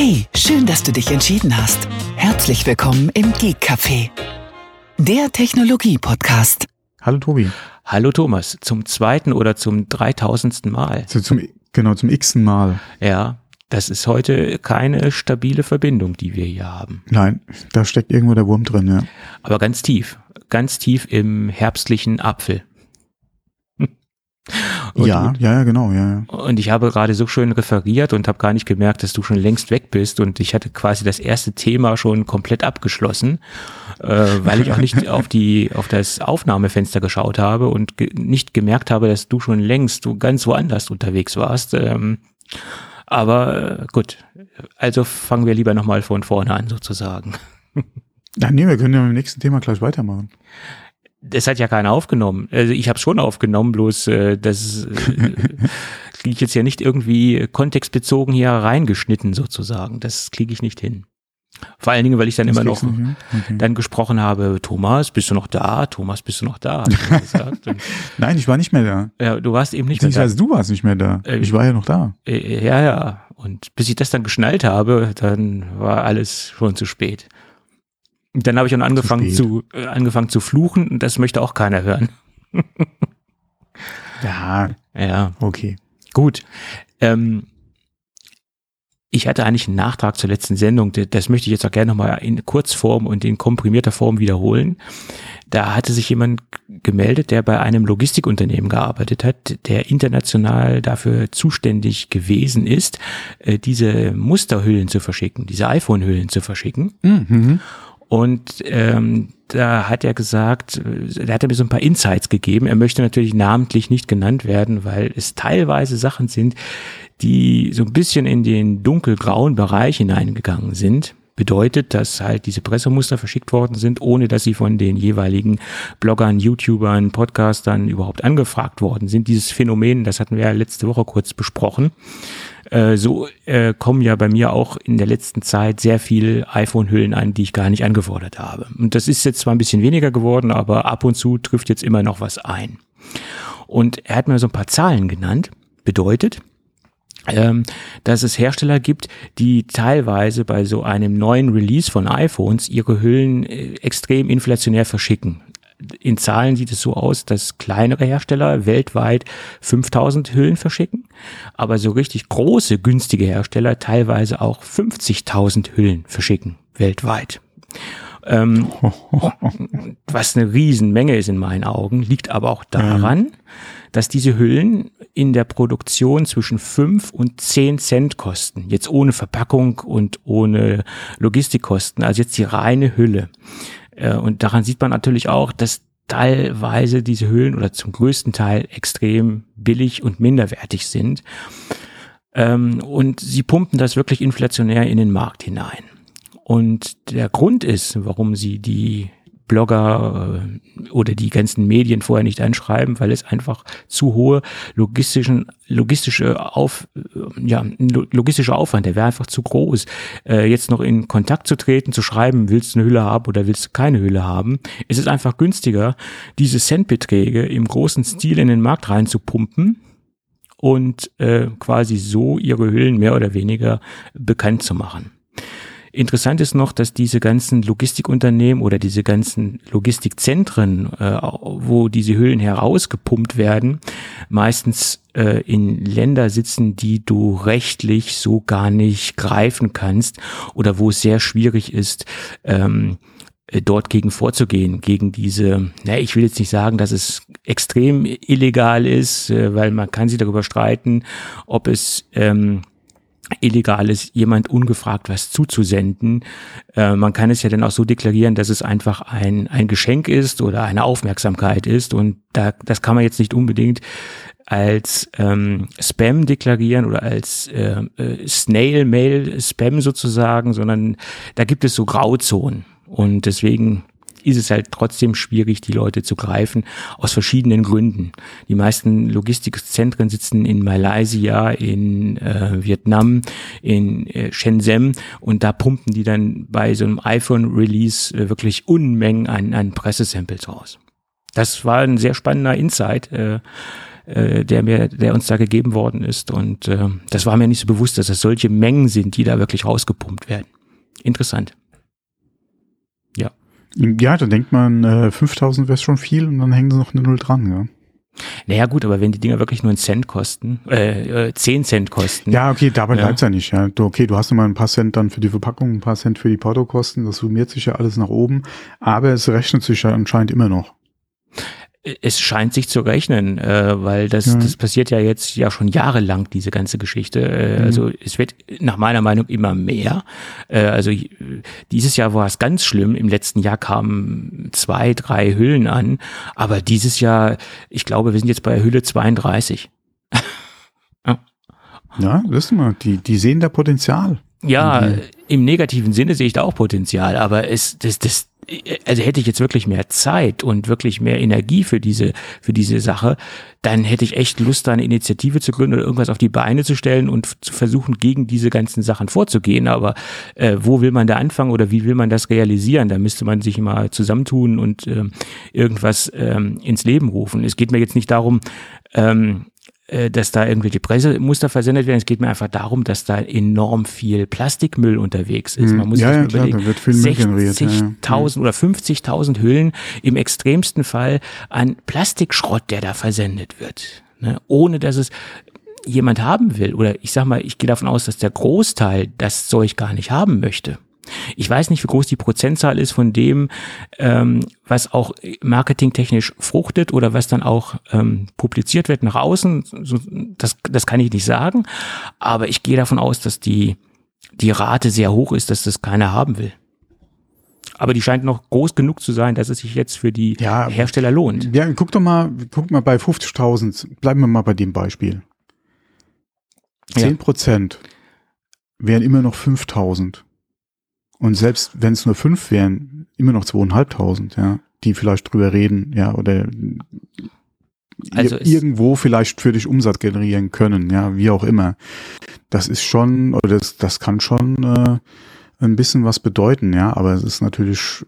Hey, schön, dass du dich entschieden hast. Herzlich willkommen im Geek Café, der Technologie-Podcast. Hallo Tobi. Hallo Thomas, zum zweiten oder zum dreitausendsten Mal. So, zum, genau, zum x-ten Mal. Ja, das ist heute keine stabile Verbindung, die wir hier haben. Nein, da steckt irgendwo der Wurm drin, ja. Aber ganz tief, ganz tief im herbstlichen Apfel. Und, ja, ja, ja, genau, ja, ja. Und ich habe gerade so schön referiert und habe gar nicht gemerkt, dass du schon längst weg bist und ich hatte quasi das erste Thema schon komplett abgeschlossen, äh, weil ich auch nicht auf die auf das Aufnahmefenster geschaut habe und ge nicht gemerkt habe, dass du schon längst du ganz woanders unterwegs warst. Ähm, aber äh, gut, also fangen wir lieber nochmal von vorne an sozusagen. Ja, nee, wir können ja mit dem nächsten Thema gleich weitermachen das hat ja keiner aufgenommen. Also ich habe schon aufgenommen, bloß äh, das äh, kriege ich jetzt ja nicht irgendwie kontextbezogen hier reingeschnitten sozusagen. Das kriege ich nicht hin. Vor allen Dingen, weil ich dann das immer noch okay. dann gesprochen habe, Thomas, bist du noch da? Thomas, bist du noch da? Nein, ich war nicht mehr da. Ja, du warst eben nicht mehr da. du warst nicht mehr da. Äh, ich war ja noch da. Äh, ja, ja. Und bis ich das dann geschnallt habe, dann war alles schon zu spät. Und dann habe ich dann angefangen zu, zu äh, angefangen zu fluchen und das möchte auch keiner hören. ja, ja, okay. Gut. Ähm, ich hatte eigentlich einen Nachtrag zur letzten Sendung, das möchte ich jetzt auch gerne nochmal in Kurzform und in komprimierter Form wiederholen. Da hatte sich jemand gemeldet, der bei einem Logistikunternehmen gearbeitet hat, der international dafür zuständig gewesen ist, äh, diese Musterhüllen zu verschicken, diese iPhone-Hüllen zu verschicken. Mhm. Und ähm, da hat er gesagt, da hat er mir so ein paar Insights gegeben. Er möchte natürlich namentlich nicht genannt werden, weil es teilweise Sachen sind, die so ein bisschen in den dunkelgrauen Bereich hineingegangen sind. Bedeutet, dass halt diese Pressemuster verschickt worden sind, ohne dass sie von den jeweiligen Bloggern, YouTubern, Podcastern überhaupt angefragt worden sind. Dieses Phänomen, das hatten wir ja letzte Woche kurz besprochen. Äh, so äh, kommen ja bei mir auch in der letzten Zeit sehr viel iPhone-Hüllen an, die ich gar nicht angefordert habe. Und das ist jetzt zwar ein bisschen weniger geworden, aber ab und zu trifft jetzt immer noch was ein. Und er hat mir so ein paar Zahlen genannt. Bedeutet, ähm, dass es Hersteller gibt, die teilweise bei so einem neuen Release von iPhones ihre Hüllen äh, extrem inflationär verschicken in Zahlen sieht es so aus, dass kleinere Hersteller weltweit 5000 Hüllen verschicken, aber so richtig große, günstige Hersteller teilweise auch 50.000 Hüllen verschicken weltweit. Ähm, was eine Riesenmenge ist in meinen Augen, liegt aber auch daran, mhm. Dass diese Hüllen in der Produktion zwischen 5 und 10 Cent kosten. Jetzt ohne Verpackung und ohne Logistikkosten. Also jetzt die reine Hülle. Äh, und daran sieht man natürlich auch, dass teilweise diese Höhlen oder zum größten Teil extrem billig und minderwertig sind. Ähm, und sie pumpen das wirklich inflationär in den Markt hinein. Und der Grund ist, warum sie die Blogger äh, oder die ganzen Medien vorher nicht einschreiben, weil es einfach zu hohe logistischen, logistische Auf, äh, ja, logistischer Aufwand, der wäre einfach zu groß. Äh, jetzt noch in Kontakt zu treten, zu schreiben, willst du eine Hülle haben oder willst du keine Hülle haben, ist es einfach günstiger, diese Centbeträge im großen Stil in den Markt reinzupumpen und äh, quasi so ihre Hüllen mehr oder weniger bekannt zu machen. Interessant ist noch, dass diese ganzen Logistikunternehmen oder diese ganzen Logistikzentren, äh, wo diese Hüllen herausgepumpt werden, meistens äh, in Länder sitzen, die du rechtlich so gar nicht greifen kannst oder wo es sehr schwierig ist, ähm, äh, dort gegen vorzugehen, gegen diese, na, ich will jetzt nicht sagen, dass es extrem illegal ist, äh, weil man kann sich darüber streiten, ob es ähm, illegal ist, jemand ungefragt was zuzusenden. Äh, man kann es ja dann auch so deklarieren, dass es einfach ein, ein Geschenk ist oder eine Aufmerksamkeit ist. Und da, das kann man jetzt nicht unbedingt als ähm, Spam deklarieren oder als äh, äh, Snail-Mail-Spam sozusagen, sondern da gibt es so Grauzonen. Und deswegen ist es halt trotzdem schwierig, die Leute zu greifen, aus verschiedenen Gründen. Die meisten Logistikzentren sitzen in Malaysia, in äh, Vietnam, in äh, Shenzhen und da pumpen die dann bei so einem iPhone-Release äh, wirklich Unmengen an, an Pressesamples raus. Das war ein sehr spannender Insight. Äh, äh, der mir, der uns da gegeben worden ist. Und äh, das war mir nicht so bewusst, dass das solche Mengen sind, die da wirklich rausgepumpt werden. Interessant. Ja. Da denkt man, äh, 5000 wäre schon viel und dann hängen sie noch eine Null dran, ja. Naja gut, aber wenn die Dinger wirklich nur einen Cent kosten, äh, äh 10 Cent kosten. Ja, okay, dabei Ja. bleibt's ja nicht. Ja. Du, okay, du hast immer ein paar Cent dann für die Verpackung, ein paar Cent für die Portokosten, das summiert sich ja alles nach oben, aber es rechnet sich ja anscheinend immer noch. Es scheint sich zu rechnen, äh, weil das, Ja. das passiert ja jetzt ja schon jahrelang, diese ganze Geschichte. Äh, Mhm. Also es wird nach meiner Meinung immer mehr. Äh, also äh, dieses Jahr war es ganz schlimm. Im letzten Jahr kamen zwei, drei Hüllen an. Aber dieses Jahr, ich glaube, wir sind jetzt bei Hülle 32. Ja, wissen wir, die, die sehen da Potenzial. Ja, Mhm. im negativen Sinne sehe ich da auch Potenzial, aber es, das, das, also hätte ich jetzt wirklich mehr Zeit und wirklich mehr Energie für diese, für diese Sache, dann hätte ich echt Lust, da eine Initiative zu gründen oder irgendwas auf die Beine zu stellen und zu versuchen, gegen diese ganzen Sachen vorzugehen. Aber äh, wo will man da anfangen oder wie will man das realisieren? Da müsste man sich mal zusammentun und ähm, irgendwas ähm, ins Leben rufen. Es geht mir jetzt nicht darum, ähm, äh, dass da irgendwelche Pressemuster versendet werden. Es geht mir einfach darum, dass da enorm viel Plastikmüll unterwegs ist. Hm. Man muss Ja, sich ja, überlegen, da wird viel Müll generiert, ja, ja. 60.000 oder 50.000 Hüllen im extremsten Fall an Plastikschrott, der da versendet wird. Ne? Ohne dass es jemand haben will. Oder ich sag mal, ich gehe davon aus, dass der Großteil das Zeug gar nicht haben möchte. Ich weiß nicht, wie groß die Prozentzahl ist von dem, ähm, was auch marketingtechnisch fruchtet oder was dann auch ähm, publiziert wird nach außen. Das, das kann ich nicht sagen. Aber ich gehe davon aus, dass die, die Rate sehr hoch ist, dass das keiner haben will. Aber die scheint noch groß genug zu sein, dass es sich jetzt für die Ja, Hersteller lohnt. Ja, guck doch mal, guck mal bei 50.000, bleiben wir mal bei dem Beispiel. Ja. 10 Prozent wären immer noch 5.000. Und selbst wenn es nur fünf wären, immer noch 2.500, ja, die vielleicht drüber reden, ja, oder Also irgendwo vielleicht für dich Umsatz generieren können, ja, wie auch immer. Das ist schon, oder das, das kann schon äh, ein bisschen was bedeuten, ja, aber es ist natürlich,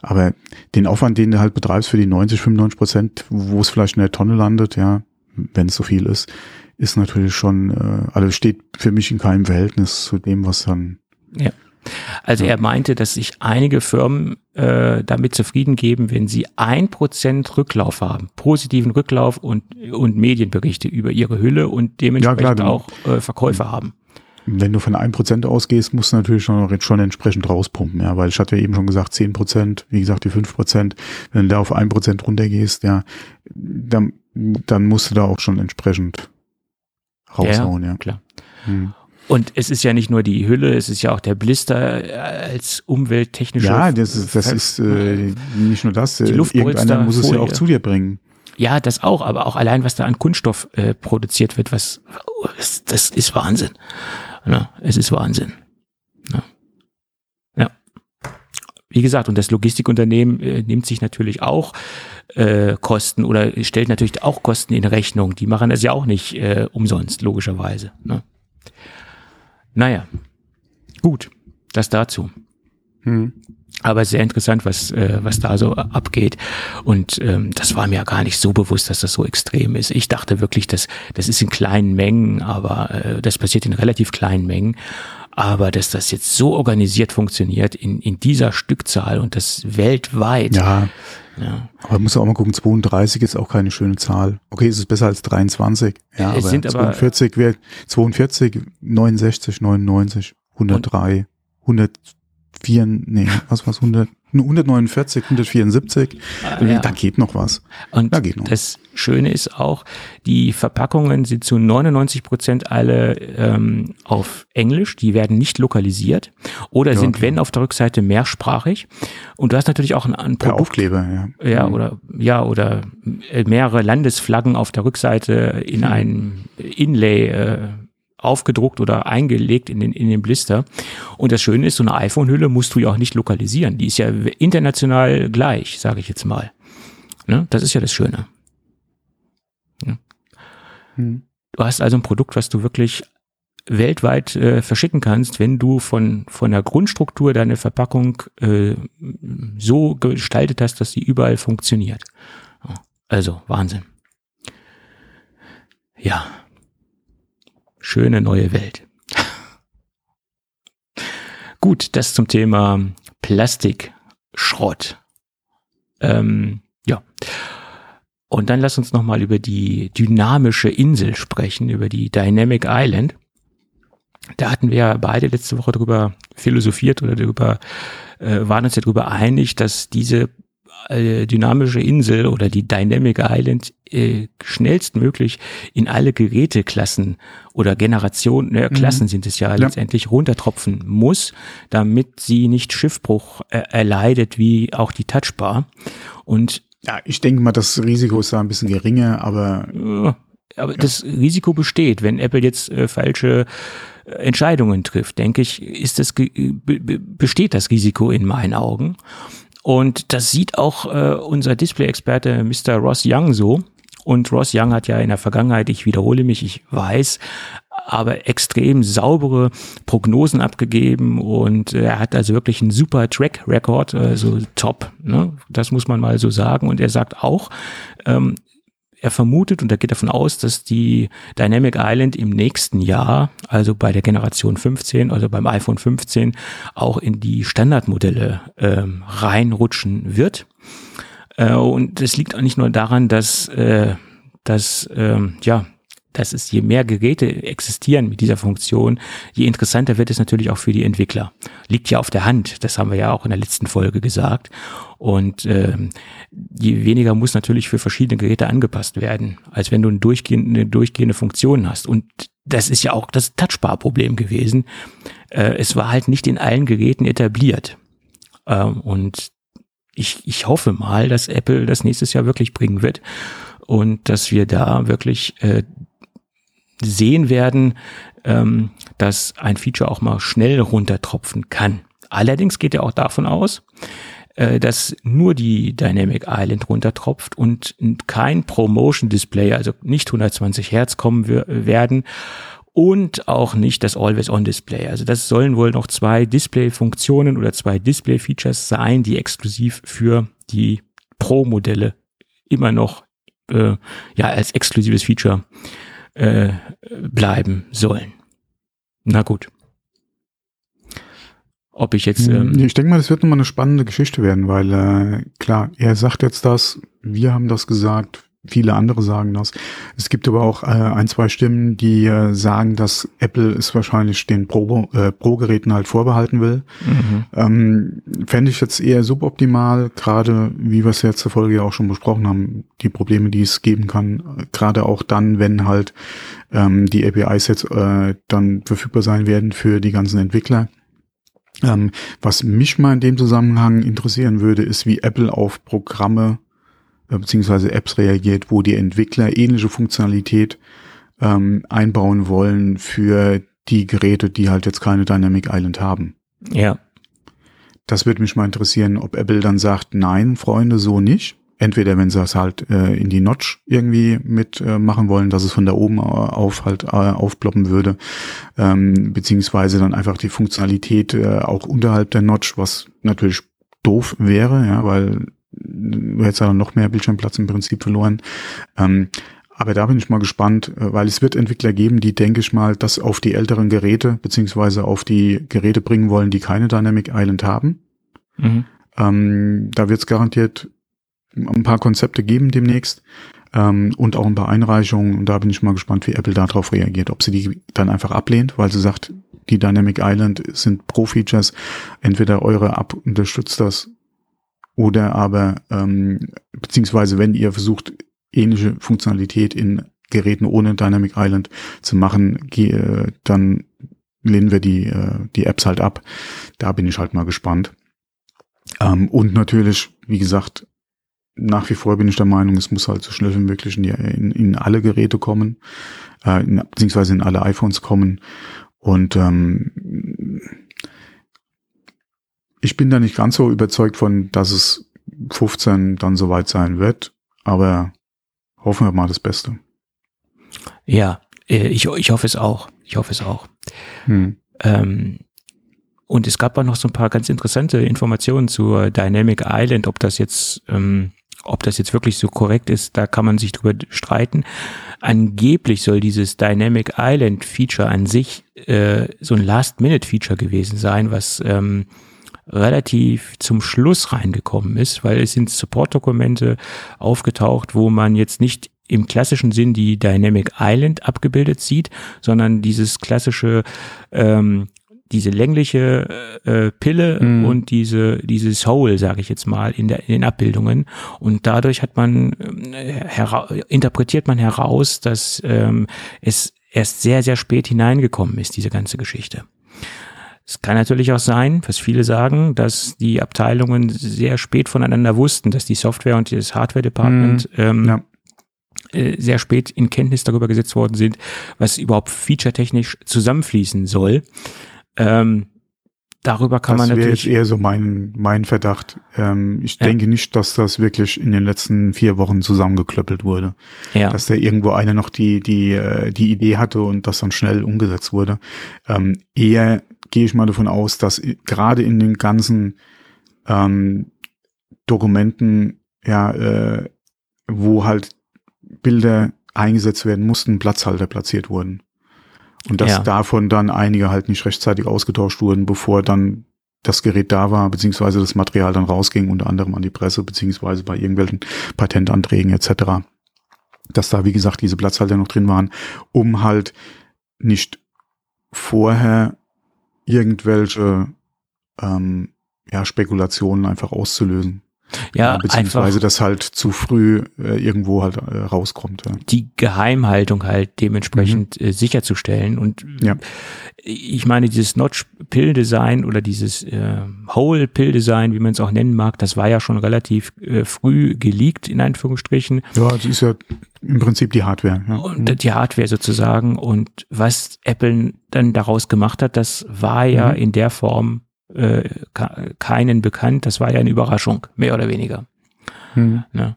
aber den Aufwand, den du halt betreibst für die 90, 95 Prozent, wo es vielleicht in der Tonne landet, ja, wenn es so viel ist, ist natürlich schon, äh, also steht für mich in keinem Verhältnis zu dem, was dann Ja. Also er meinte, dass sich einige Firmen äh, damit zufrieden geben, wenn sie ein Prozent Rücklauf haben, positiven Rücklauf und, und Medienberichte über ihre Hülle und dementsprechend Ja, dann- auch äh, Verkäufe haben. Wenn du von 1% ausgehst, musst du natürlich schon, schon entsprechend rauspumpen, ja, weil ich hatte ja eben schon gesagt, 10%, wie gesagt, die 5%, wenn du da auf 1% runtergehst, ja, dann, dann musst du da auch schon entsprechend raushauen, ja. Klar. Hm. Und es ist ja nicht nur die Hülle, es ist ja auch der Blister äh, als umwelttechnische. Ja, das ist, das ist äh, nicht nur das, Die äh, irgendeiner muss es ja auch zu dir bringen. Ja, das auch, aber auch allein, was da an Kunststoff äh, produziert wird, was das, das ist Wahnsinn. Ja, es ist Wahnsinn. Ja. ja. Wie gesagt, und das Logistikunternehmen äh, nimmt sich natürlich auch äh, Kosten oder stellt natürlich auch Kosten in Rechnung. Die machen das ja auch nicht äh, umsonst, logischerweise. Ne? Naja, gut, das dazu. Hm. Aber sehr interessant, was, äh, was da so abgeht. Und ähm, das war mir gar nicht so bewusst, dass das so extrem ist. Ich dachte wirklich, dass das ist in kleinen Mengen, aber äh, das passiert in relativ kleinen Mengen. Aber dass das jetzt so organisiert funktioniert in, in dieser Stückzahl und das weltweit. Ja, Ja. aber muss auch mal gucken, 32 ist auch keine schöne Zahl. Okay, es ist besser als 23. Ja, Es aber sind aber- 42 wäre 42, 69, 99, 103, 104, nee, was war's, 100, 149, 174. ja. Da geht noch was. Und Ja, geht noch. das Schöne ist auch, die Verpackungen sind zu 99 Prozent alle ähm, auf Englisch, die werden nicht lokalisiert oder Ja, sind, klar. wenn auf der Rückseite, mehrsprachig. Und du hast natürlich auch ein, ein Per Produkt, Aufkleber, ja. ja, Mhm. oder ja, oder äh, mehrere Landesflaggen auf der Rückseite in Hm. ein Inlay äh, aufgedruckt oder eingelegt in den, in den Blister. Und das Schöne ist, so eine iPhone-Hülle musst du ja auch nicht lokalisieren. Die ist ja international gleich, sage ich jetzt mal. Ne? Das ist ja das Schöne. Hm. Du hast also ein Produkt, was du wirklich weltweit äh, verschicken kannst, wenn du von, von der Grundstruktur deine Verpackung äh, so gestaltet hast, dass sie überall funktioniert. Ja, Also Wahnsinn. Ja, schöne neue Welt. Gut, das zum Thema Plastikschrott. Ähm, ja. Und dann lass uns nochmal über die dynamische Insel sprechen, über die Dynamic Island. Da hatten wir ja beide letzte Woche darüber philosophiert oder darüber, äh, waren uns ja darüber einig, dass diese äh, dynamische Insel oder die Dynamic Island äh, schnellstmöglich in alle Geräteklassen oder Generationen, äh, Klassen mhm. sind es ja, ja, letztendlich runtertropfen muss, damit sie nicht Schiffbruch äh, erleidet wie auch die Touchbar. Und ja, ich denke mal, das Risiko ist da ein bisschen geringer, aber. Aber ja. das Risiko besteht, wenn Apple jetzt äh, falsche äh, Entscheidungen trifft, denke ich, ist das besteht das Risiko in meinen Augen. Und das sieht auch äh, unser Display-Experte Mr. Ross Young so. Und Ross Young hat ja in der Vergangenheit, ich wiederhole mich, ich weiß, aber extrem saubere Prognosen abgegeben und er hat also wirklich einen super Track Record, also top. Ne? Das muss man mal so sagen. Und er sagt auch, ähm, er vermutet und er geht davon aus, dass die Dynamic Island im nächsten Jahr, also bei der Generation 15, also beim iPhone 15, auch in die Standardmodelle ähm, reinrutschen wird. Äh, und es liegt auch nicht nur daran, dass, äh, dass ähm, ja, dass es je mehr Geräte existieren mit dieser Funktion, je interessanter wird es natürlich auch für die Entwickler. Liegt ja auf der Hand, das haben wir ja auch in der letzten Folge gesagt. Und ähm, je weniger muss natürlich für verschiedene Geräte angepasst werden, als wenn du eine durchgehende, eine durchgehende Funktion hast. Und das ist ja auch das Touchbar-Problem gewesen. Äh, es war halt nicht in allen Geräten etabliert. Ähm, und ich, ich hoffe mal, dass Apple das nächstes Jahr wirklich bringen wird und dass wir da wirklich äh, sehen werden, ähm, dass ein Feature auch mal schnell runtertropfen kann. Allerdings geht er auch davon aus, äh, dass nur die Dynamic Island runtertropft und kein Promotion Display, also nicht 120 Hertz kommen werden und auch nicht das Always-On-Display. Also das sollen wohl noch zwei Display-Funktionen oder zwei Display-Features sein, die exklusiv für die Pro-Modelle immer noch äh, ja als exklusives Feature äh, bleiben sollen. Na gut. Ob ich jetzt. Ähm ich denke mal, das wird nochmal eine spannende Geschichte werden, weil äh, klar, er sagt jetzt das, wir haben das gesagt, Viele andere sagen das. Es gibt aber auch äh, ein, zwei Stimmen, die äh, sagen, dass Apple es wahrscheinlich den Pro, äh, Pro-Geräten halt vorbehalten will. Mhm. Ähm, Fände ich jetzt eher suboptimal, gerade wie wir es jetzt zur Folge ja auch schon besprochen haben, die Probleme, die es geben kann, gerade auch dann, wenn halt ähm, die APIs jetzt äh, dann verfügbar sein werden für die ganzen Entwickler. Ähm, was mich mal in dem Zusammenhang interessieren würde, ist, wie Apple auf Programme äh, beziehungsweise Apps reagiert, wo die Entwickler ähnliche Funktionalität ähm, einbauen wollen für die Geräte, die halt jetzt keine Dynamic Island haben. Ja. Das würde mich mal interessieren, ob Apple dann sagt, nein, Freunde, so nicht. Entweder wenn sie es halt äh, in die Notch irgendwie mit äh, machen wollen, dass es von da oben auf halt äh, aufploppen würde, ähm, beziehungsweise dann einfach die Funktionalität äh, auch unterhalb der Notch, was natürlich doof wäre, ja, weil du hättest ja noch mehr Bildschirmplatz im Prinzip verloren. Ähm, aber da bin ich mal gespannt, äh, weil es wird Entwickler geben, die, denke ich mal, das auf die älteren Geräte beziehungsweise auf die Geräte bringen wollen, die keine Dynamic Island haben. Mhm. Ähm, da wird es garantiert ein paar Konzepte geben demnächst ähm, und auch ein paar Einreichungen. Und da bin ich mal gespannt, wie Apple darauf reagiert. Ob sie die dann einfach ablehnt, weil sie sagt, die Dynamic Island sind Pro-Features. Entweder eure App unterstützt das oder aber, ähm, beziehungsweise wenn ihr versucht, ähnliche Funktionalität in Geräten ohne Dynamic Island zu machen, äh, dann lehnen wir die, äh, die Apps halt ab. Da bin ich halt mal gespannt. Ähm, und natürlich, wie gesagt, nach wie vor bin ich der Meinung, es muss halt so schnell wie möglich in, die, in, in alle Geräte kommen, äh, in, beziehungsweise in alle iPhones kommen. Und ähm, ich bin da nicht ganz so überzeugt von, dass es 15 dann soweit sein wird, aber hoffen wir mal das Beste. Ja, äh, ich, ich hoffe es auch. Ich hoffe es auch. Hm. Ähm, und es gab auch noch so ein paar ganz interessante Informationen zur Dynamic Island, ob das jetzt, ähm, ob das jetzt wirklich so korrekt ist, da kann man sich drüber streiten. Angeblich soll dieses Dynamic Island Feature an sich äh, so ein Last-Minute-Feature gewesen sein, was ähm, relativ zum Schluss reingekommen ist, weil es sind Support-Dokumente aufgetaucht, wo man jetzt nicht im klassischen Sinn die Dynamic Island abgebildet sieht, sondern dieses klassische ähm, diese längliche äh, Pille mhm. und diese diese Soul, sage ich jetzt mal, in, der, in den Abbildungen. Und dadurch hat man äh, interpretiert man heraus, dass ähm, es erst sehr sehr spät hineingekommen ist, diese ganze Geschichte. Es kann natürlich auch sein, was viele sagen, dass die Abteilungen sehr spät voneinander wussten, dass die Software und das Hardware Department mhm. ähm, ja äh, sehr spät in Kenntnis darüber gesetzt worden sind, was überhaupt featuretechnisch zusammenfließen soll. Ähm, darüber kann das man natürlich. Das wäre eher so mein, mein Verdacht. Ähm, ich ja. denke nicht, dass das wirklich in den letzten vier Wochen zusammengeklöppelt wurde. Ja. Dass da irgendwo einer noch die, die, äh, die Idee hatte und das dann schnell umgesetzt wurde. Ähm, eher gehe ich mal davon aus, dass gerade in den ganzen ähm, Dokumenten, ja, äh, wo halt Bilder eingesetzt werden mussten, Platzhalter platziert wurden. Und dass ja. davon dann einige halt nicht rechtzeitig ausgetauscht wurden, bevor dann das Gerät da war, beziehungsweise das Material dann rausging, unter anderem an die Presse, beziehungsweise bei irgendwelchen Patentanträgen etc. Dass da, wie gesagt, diese Platzhalter noch drin waren, um halt nicht vorher irgendwelche ähm, ja, Spekulationen einfach auszulösen. Ja, beziehungsweise das halt zu früh äh, irgendwo halt äh, rauskommt. Ja. Die Geheimhaltung halt dementsprechend mhm. äh, sicherzustellen. Und ja. ich meine, dieses Notch-Pill-Design oder dieses äh, Hole-Pill-Design, wie man es auch nennen mag, das war ja schon relativ äh, früh geleakt, in Anführungsstrichen. Ja, das ist ja im Prinzip die Hardware. Ja. Und die Hardware sozusagen. Und was Apple dann daraus gemacht hat, das war ja mhm. in der Form äh, keinen bekannt. Das war ja eine Überraschung, mehr oder weniger. Mhm. Ja.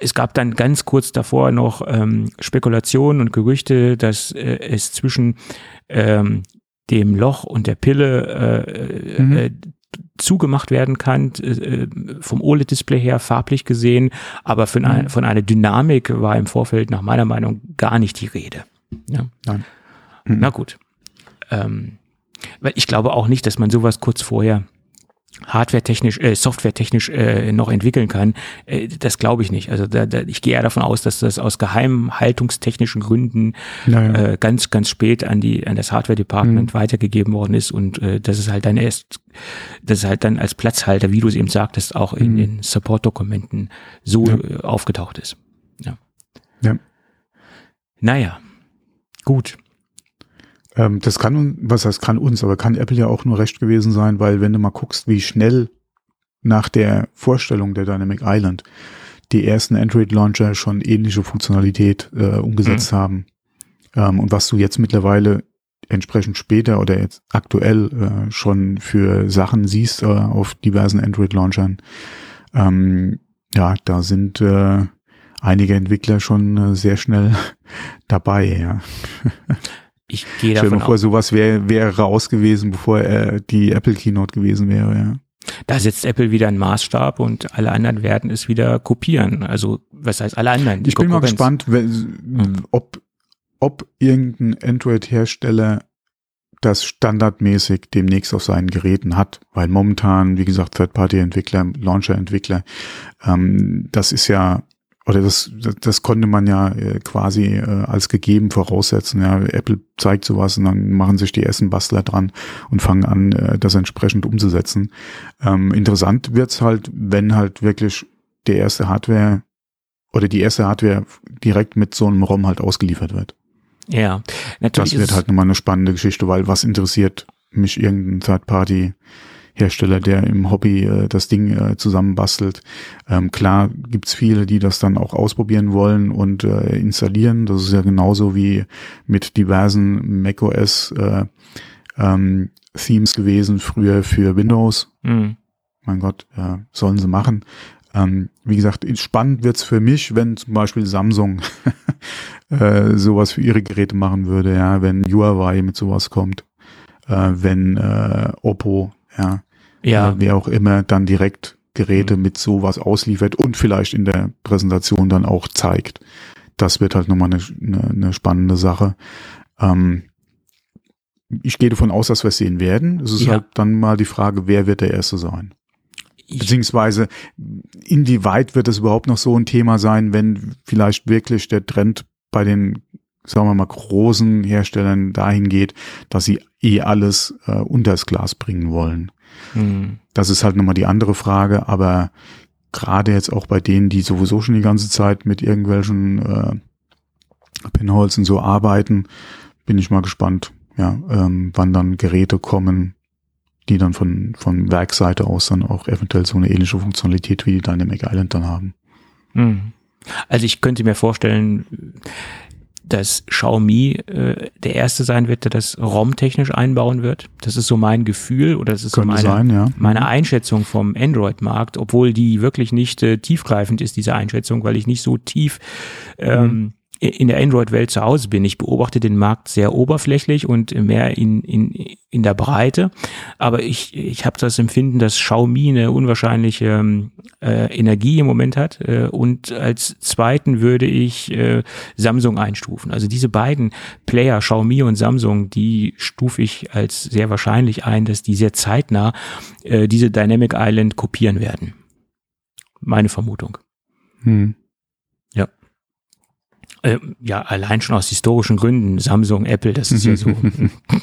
Es gab dann ganz kurz davor noch ähm, Spekulationen und Gerüchte, dass äh, es zwischen ähm, dem Loch und der Pille äh, mhm. äh, zugemacht werden kann, äh, vom OLED-Display her farblich gesehen, aber von, mhm. ein, von einer Dynamik war im Vorfeld nach meiner Meinung gar nicht die Rede. Ja. Nein. Mhm. Na gut. Ähm, ich glaube auch nicht, dass man sowas kurz vorher hardware-technisch, äh, software-technisch äh, noch entwickeln kann. Äh, das glaube ich nicht. Also da, da, ich gehe eher davon aus, dass das aus geheimhaltungstechnischen Gründen naja. äh, ganz, ganz spät an die an das Hardware-Department mhm. weitergegeben worden ist und äh, das ist halt dann erst, das ist halt dann als Platzhalter, wie du es eben sagtest, auch in mhm. den Support-Dokumenten so ja. Äh, aufgetaucht ist. Ja. ja. Naja, gut. Ähm, das kann, was heißt kann uns, aber kann Apple ja auch nur recht gewesen sein, weil wenn du mal guckst, wie schnell nach der Vorstellung der Dynamic Island die ersten Android-Launcher schon ähnliche Funktionalität äh, umgesetzt mhm. haben. Ähm, und was du jetzt mittlerweile entsprechend später oder jetzt aktuell äh, schon für Sachen siehst äh, auf diversen Android-Launchern, ähm, ja, da sind äh, einige Entwickler schon äh, sehr schnell dabei, ja. Ich gehe davon Stell dir vor, sowas wäre wär raus gewesen, bevor äh, die Apple Keynote gewesen wäre, ja. Da setzt Apple wieder einen Maßstab und alle anderen werden es wieder kopieren. Also, was heißt alle anderen? Ich bin mal gespannt, wenn, ob, ob irgendein Android-Hersteller das standardmäßig demnächst auf seinen Geräten hat, weil momentan, wie gesagt, Third-Party-Entwickler, Launcher-Entwickler, ähm, das ist ja oder das, das, das konnte man ja äh, quasi äh, als gegeben voraussetzen. Ja, Apple zeigt sowas und dann machen sich die ersten Bastler dran und fangen an, äh, das entsprechend umzusetzen. Ähm, interessant wird's halt, wenn halt wirklich der erste Hardware oder die erste Hardware direkt mit so einem ROM halt ausgeliefert wird. Ja, natürlich. Das wird halt nochmal eine spannende Geschichte, weil was interessiert mich irgendein Third-Party Hersteller, der im Hobby äh, das Ding äh, zusammenbastelt. Ähm, klar gibt's viele, die das dann auch ausprobieren wollen und äh, installieren. Das ist ja genauso wie mit diversen macOS äh, ähm, Themes gewesen, früher für Windows. Mhm. Mein Gott, äh, sollen sie machen. Ähm, wie gesagt, spannend wird's für mich, wenn zum Beispiel Samsung äh, sowas für ihre Geräte machen würde, ja, wenn Huawei mit sowas kommt, äh, wenn äh, Oppo ja. Ja. Wer auch immer dann direkt Geräte mhm. mit sowas ausliefert und vielleicht in der Präsentation dann auch zeigt. Das wird halt nochmal eine, eine, eine spannende Sache. Ähm, ich gehe davon aus, dass wir es sehen werden. Es ist ja. halt dann mal die Frage, wer wird der Erste sein? Beziehungsweise, inwieweit wird es überhaupt noch so ein Thema sein, wenn vielleicht wirklich der Trend bei den, sagen wir mal, großen Herstellern dahin geht, dass sie eh alles äh, unter das Glas bringen wollen. Mhm. Das ist halt nochmal die andere Frage, aber gerade jetzt auch bei denen, die sowieso schon die ganze Zeit mit irgendwelchen äh, Pinholes und so arbeiten, bin ich mal gespannt, ja, ähm, wann dann Geräte kommen, die dann von, von Werkseite aus dann auch eventuell so eine ähnliche Funktionalität wie die Dynamic Island dann haben. Mhm. Also ich könnte mir vorstellen, dass Xiaomi äh, der erste sein wird, der das ROM-technisch einbauen wird. Das ist so mein Gefühl oder das ist so meine, sein, ja. meine Einschätzung vom Android-Markt, obwohl die wirklich nicht äh, tiefgreifend ist, diese Einschätzung, weil ich nicht so tief ähm, mhm in der Android-Welt zu Hause bin. Ich beobachte den Markt sehr oberflächlich und mehr in, in, in der Breite. Aber ich, ich habe das Empfinden, dass Xiaomi eine unwahrscheinliche äh, Energie im Moment hat. Äh, und als zweiten würde ich äh, Samsung einstufen. Also diese beiden Player, Xiaomi und Samsung, die stufe ich als sehr wahrscheinlich ein, dass die sehr zeitnah äh, diese Dynamic Island kopieren werden. Meine Vermutung. Hm. Äh, ja, allein schon aus historischen Gründen, Samsung, Apple, das ist ja so,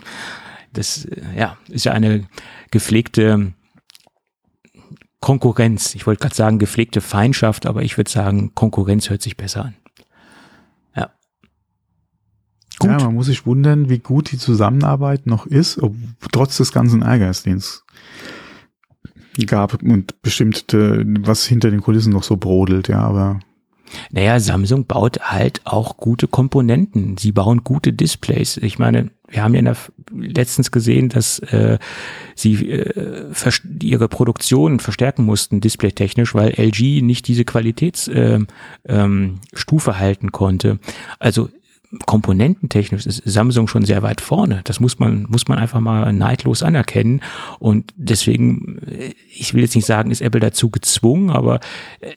das äh, ja, ist ja eine gepflegte Konkurrenz. Ich wollte gerade sagen gepflegte Feindschaft, aber ich würde sagen, Konkurrenz hört sich besser an. Ja. Gut. Ja, man muss sich wundern, wie gut die Zusammenarbeit noch ist, ob, trotz des ganzen Ärgers, den es gab und bestimmt, äh, was hinter den Kulissen noch so brodelt, ja, aber naja, Samsung baut halt auch gute Komponenten. Sie bauen gute Displays. Ich meine, wir haben ja der, letztens gesehen, dass äh, sie äh, ihre Produktion verstärken mussten, displaytechnisch, weil LG nicht diese Qualitätsstufe äh, ähm, halten konnte. Also komponententechnisch ist Samsung schon sehr weit vorne. Das muss man, muss man einfach mal neidlos anerkennen. Und deswegen, äh, ich will jetzt nicht sagen, ist Apple dazu gezwungen, aber äh,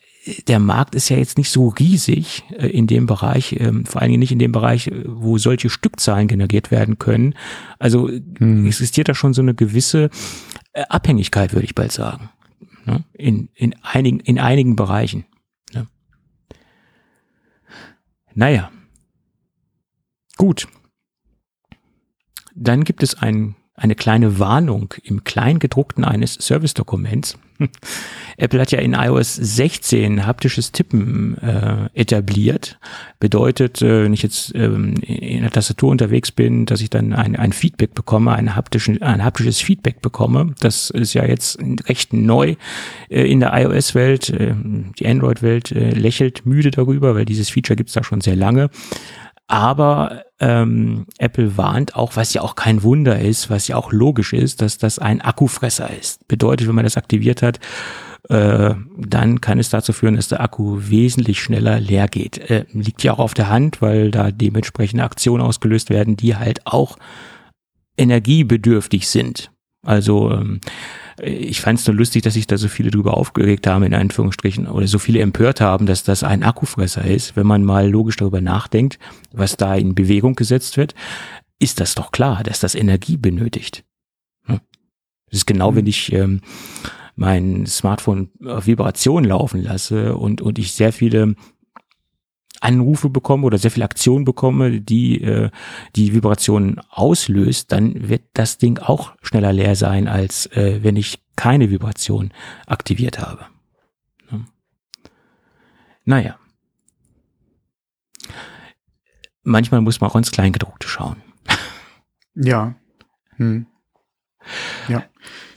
der Markt ist ja jetzt nicht so riesig äh, in dem Bereich, ähm, vor allen Dingen nicht in dem Bereich, äh, wo solche Stückzahlen generiert werden können. Also hm. existiert da schon so eine gewisse äh, Abhängigkeit, würde ich bald sagen. Ne? In, in, einigen, in einigen Bereichen. Ne? Naja. Gut. Dann gibt es ein eine kleine Warnung im Kleingedruckten eines Service-Dokuments. Apple hat ja in iOS 16 haptisches Tippen äh, etabliert. Bedeutet, äh, wenn ich jetzt ähm, in der Tastatur unterwegs bin, dass ich dann ein, ein Feedback bekomme, ein, haptischen, ein haptisches Feedback bekomme. Das ist ja jetzt recht neu äh, in der iOS-Welt. Äh, die Android-Welt äh, lächelt müde darüber, weil dieses Feature gibt's da schon sehr lange. Aber ähm, Apple warnt auch, was ja auch kein Wunder ist, was ja auch logisch ist, dass das ein Akkufresser ist. Bedeutet, wenn man das aktiviert hat, äh, dann kann es dazu führen, dass der Akku wesentlich schneller leer geht. Äh, liegt ja auch auf der Hand, weil da dementsprechende Aktionen ausgelöst werden, die halt auch energiebedürftig sind. Also ähm, ich fand es nur lustig, dass sich da so viele drüber aufgeregt haben, in Anführungsstrichen, oder so viele empört haben, dass das ein Akkufresser ist. Wenn man mal logisch darüber nachdenkt, was da in Bewegung gesetzt wird, ist das doch klar, dass das Energie benötigt. Das ist genau, mhm. wenn ich ähm, mein Smartphone auf Vibration laufen lasse und, und ich sehr viele Anrufe bekomme oder sehr viel Aktion bekomme, die äh, die Vibration auslöst, dann wird das Ding auch schneller leer sein, als äh, wenn ich keine Vibration aktiviert habe. Ja. Naja. Manchmal muss man auch ins Kleingedruckte schauen. Ja. Hm. Ja.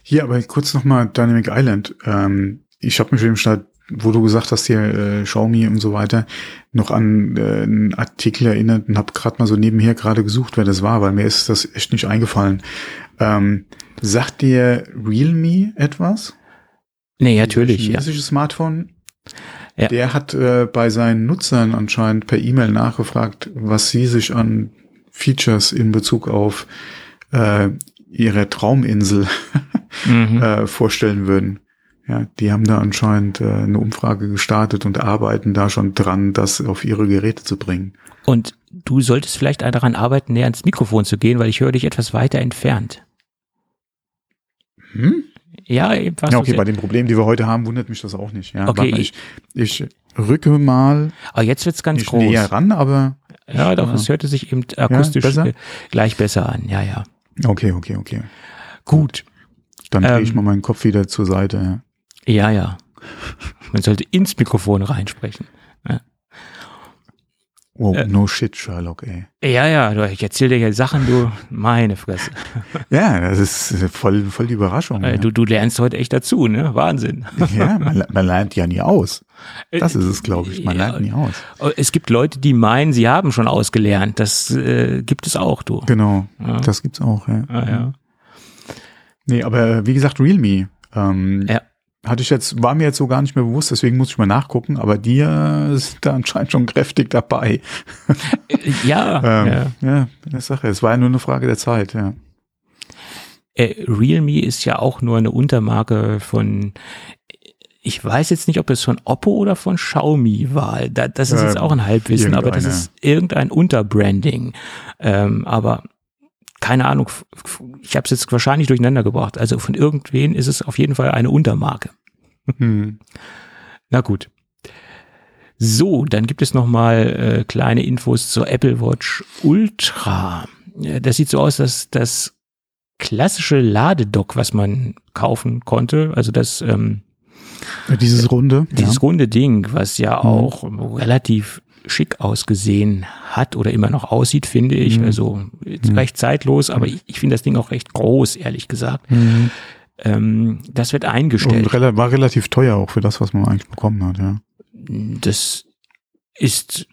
Hier aber kurz nochmal Dynamic Island. Ähm, ich habe mich im Start wo du gesagt hast, hier äh, Xiaomi und so weiter, noch an äh, einen Artikel erinnert und habe gerade mal so nebenher gerade gesucht, wer das war, weil mir ist das echt nicht eingefallen. Ähm, sagt dir Realme etwas? Nee, natürlich, ja. Smartphone. Ja. Der hat äh, bei seinen Nutzern anscheinend per E-Mail nachgefragt, was sie sich an Features in Bezug auf äh, ihre Trauminsel mhm. äh, vorstellen würden. Ja, die haben da anscheinend äh, eine Umfrage gestartet und arbeiten da schon dran, das auf ihre Geräte zu bringen. Und du solltest vielleicht daran arbeiten, näher ans Mikrofon zu gehen, weil ich höre dich etwas weiter entfernt. Hm? Ja, eben was Ja, okay, bei den Problemen, die wir heute haben, wundert mich das auch nicht. Ja, Okay, mal, ich, ich rücke mal Aber jetzt wird's ganz groß. näher ran, aber Ja, doch, Ja. es hörte sich eben akustisch besser? äh, gleich besser an. Ja, ja. okay, okay, okay. Gut. Dann drehe ich Ähm, mal meinen Kopf wieder zur Seite. Ja. Ja, ja. Man sollte ins Mikrofon reinsprechen. Oh, Äh. no shit, Sherlock, ey. Ja, ja, du, ich erzähle dir hier Sachen, du, meine Fresse. Ja, das ist voll, voll die Überraschung. Äh, ja. Du, du lernst heute echt dazu, ne? Wahnsinn. ja, man, man lernt ja nie aus. Das ist es, glaube ich. Man Ja. lernt nie aus. Es gibt Leute, die meinen, sie haben schon ausgelernt. Das äh, gibt es auch, du. Genau, Ja. das gibt's auch. Ja. Ah, ja. Nee, aber wie gesagt, Realme. Ähm, Ja. Hatte ich jetzt, war mir jetzt so gar nicht mehr bewusst, deswegen muss ich mal nachgucken, aber die äh, sind da anscheinend schon kräftig dabei. Äh, Ja, Ähm, ja. ja, das Sache. Es war ja nur eine Frage der Zeit, ja. Äh, Realme ist ja auch nur eine Untermarke von, ich weiß jetzt nicht, ob es von Oppo oder von Xiaomi war. Da, das ist jetzt Ähm, auch ein Halbwissen, aber das ist irgendein Unterbranding. Ähm, aber keine Ahnung, ich habe es jetzt wahrscheinlich durcheinander gebracht. Also von irgendwen ist es auf jeden Fall eine Untermarke. Hm. Na gut. So, dann gibt es noch mal äh, kleine Infos zur Apple Watch Ultra. Äh, Das sieht so aus, dass das klassische Ladedock, was man kaufen konnte, also das ähm, Dieses Runde. dieses ja. runde Ding, was ja Mhm. auch relativ schick ausgesehen hat oder immer noch aussieht, finde ich. Mhm. Also jetzt Mhm. recht zeitlos, aber ich, ich finde das Ding auch recht groß, ehrlich gesagt. Mhm. Ähm, das wird Und eingestellt. rela war relativ teuer auch für das, was man eigentlich bekommen hat, ja. Das ist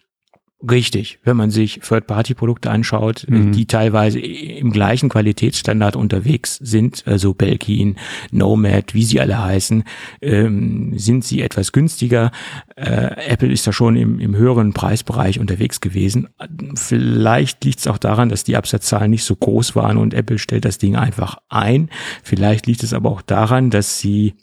richtig, wenn man sich Third-Party-Produkte anschaut, äh, Mhm. die teilweise im gleichen Qualitätsstandard unterwegs sind, also Belkin, Nomad, wie sie alle heißen, ähm, sind sie etwas günstiger. Äh, Apple ist da schon im, im höheren Preisbereich unterwegs gewesen. Vielleicht liegt es auch daran, dass die Absatzzahlen nicht so groß waren und Apple stellt das Ding einfach ein. Vielleicht liegt es aber auch daran, dass sie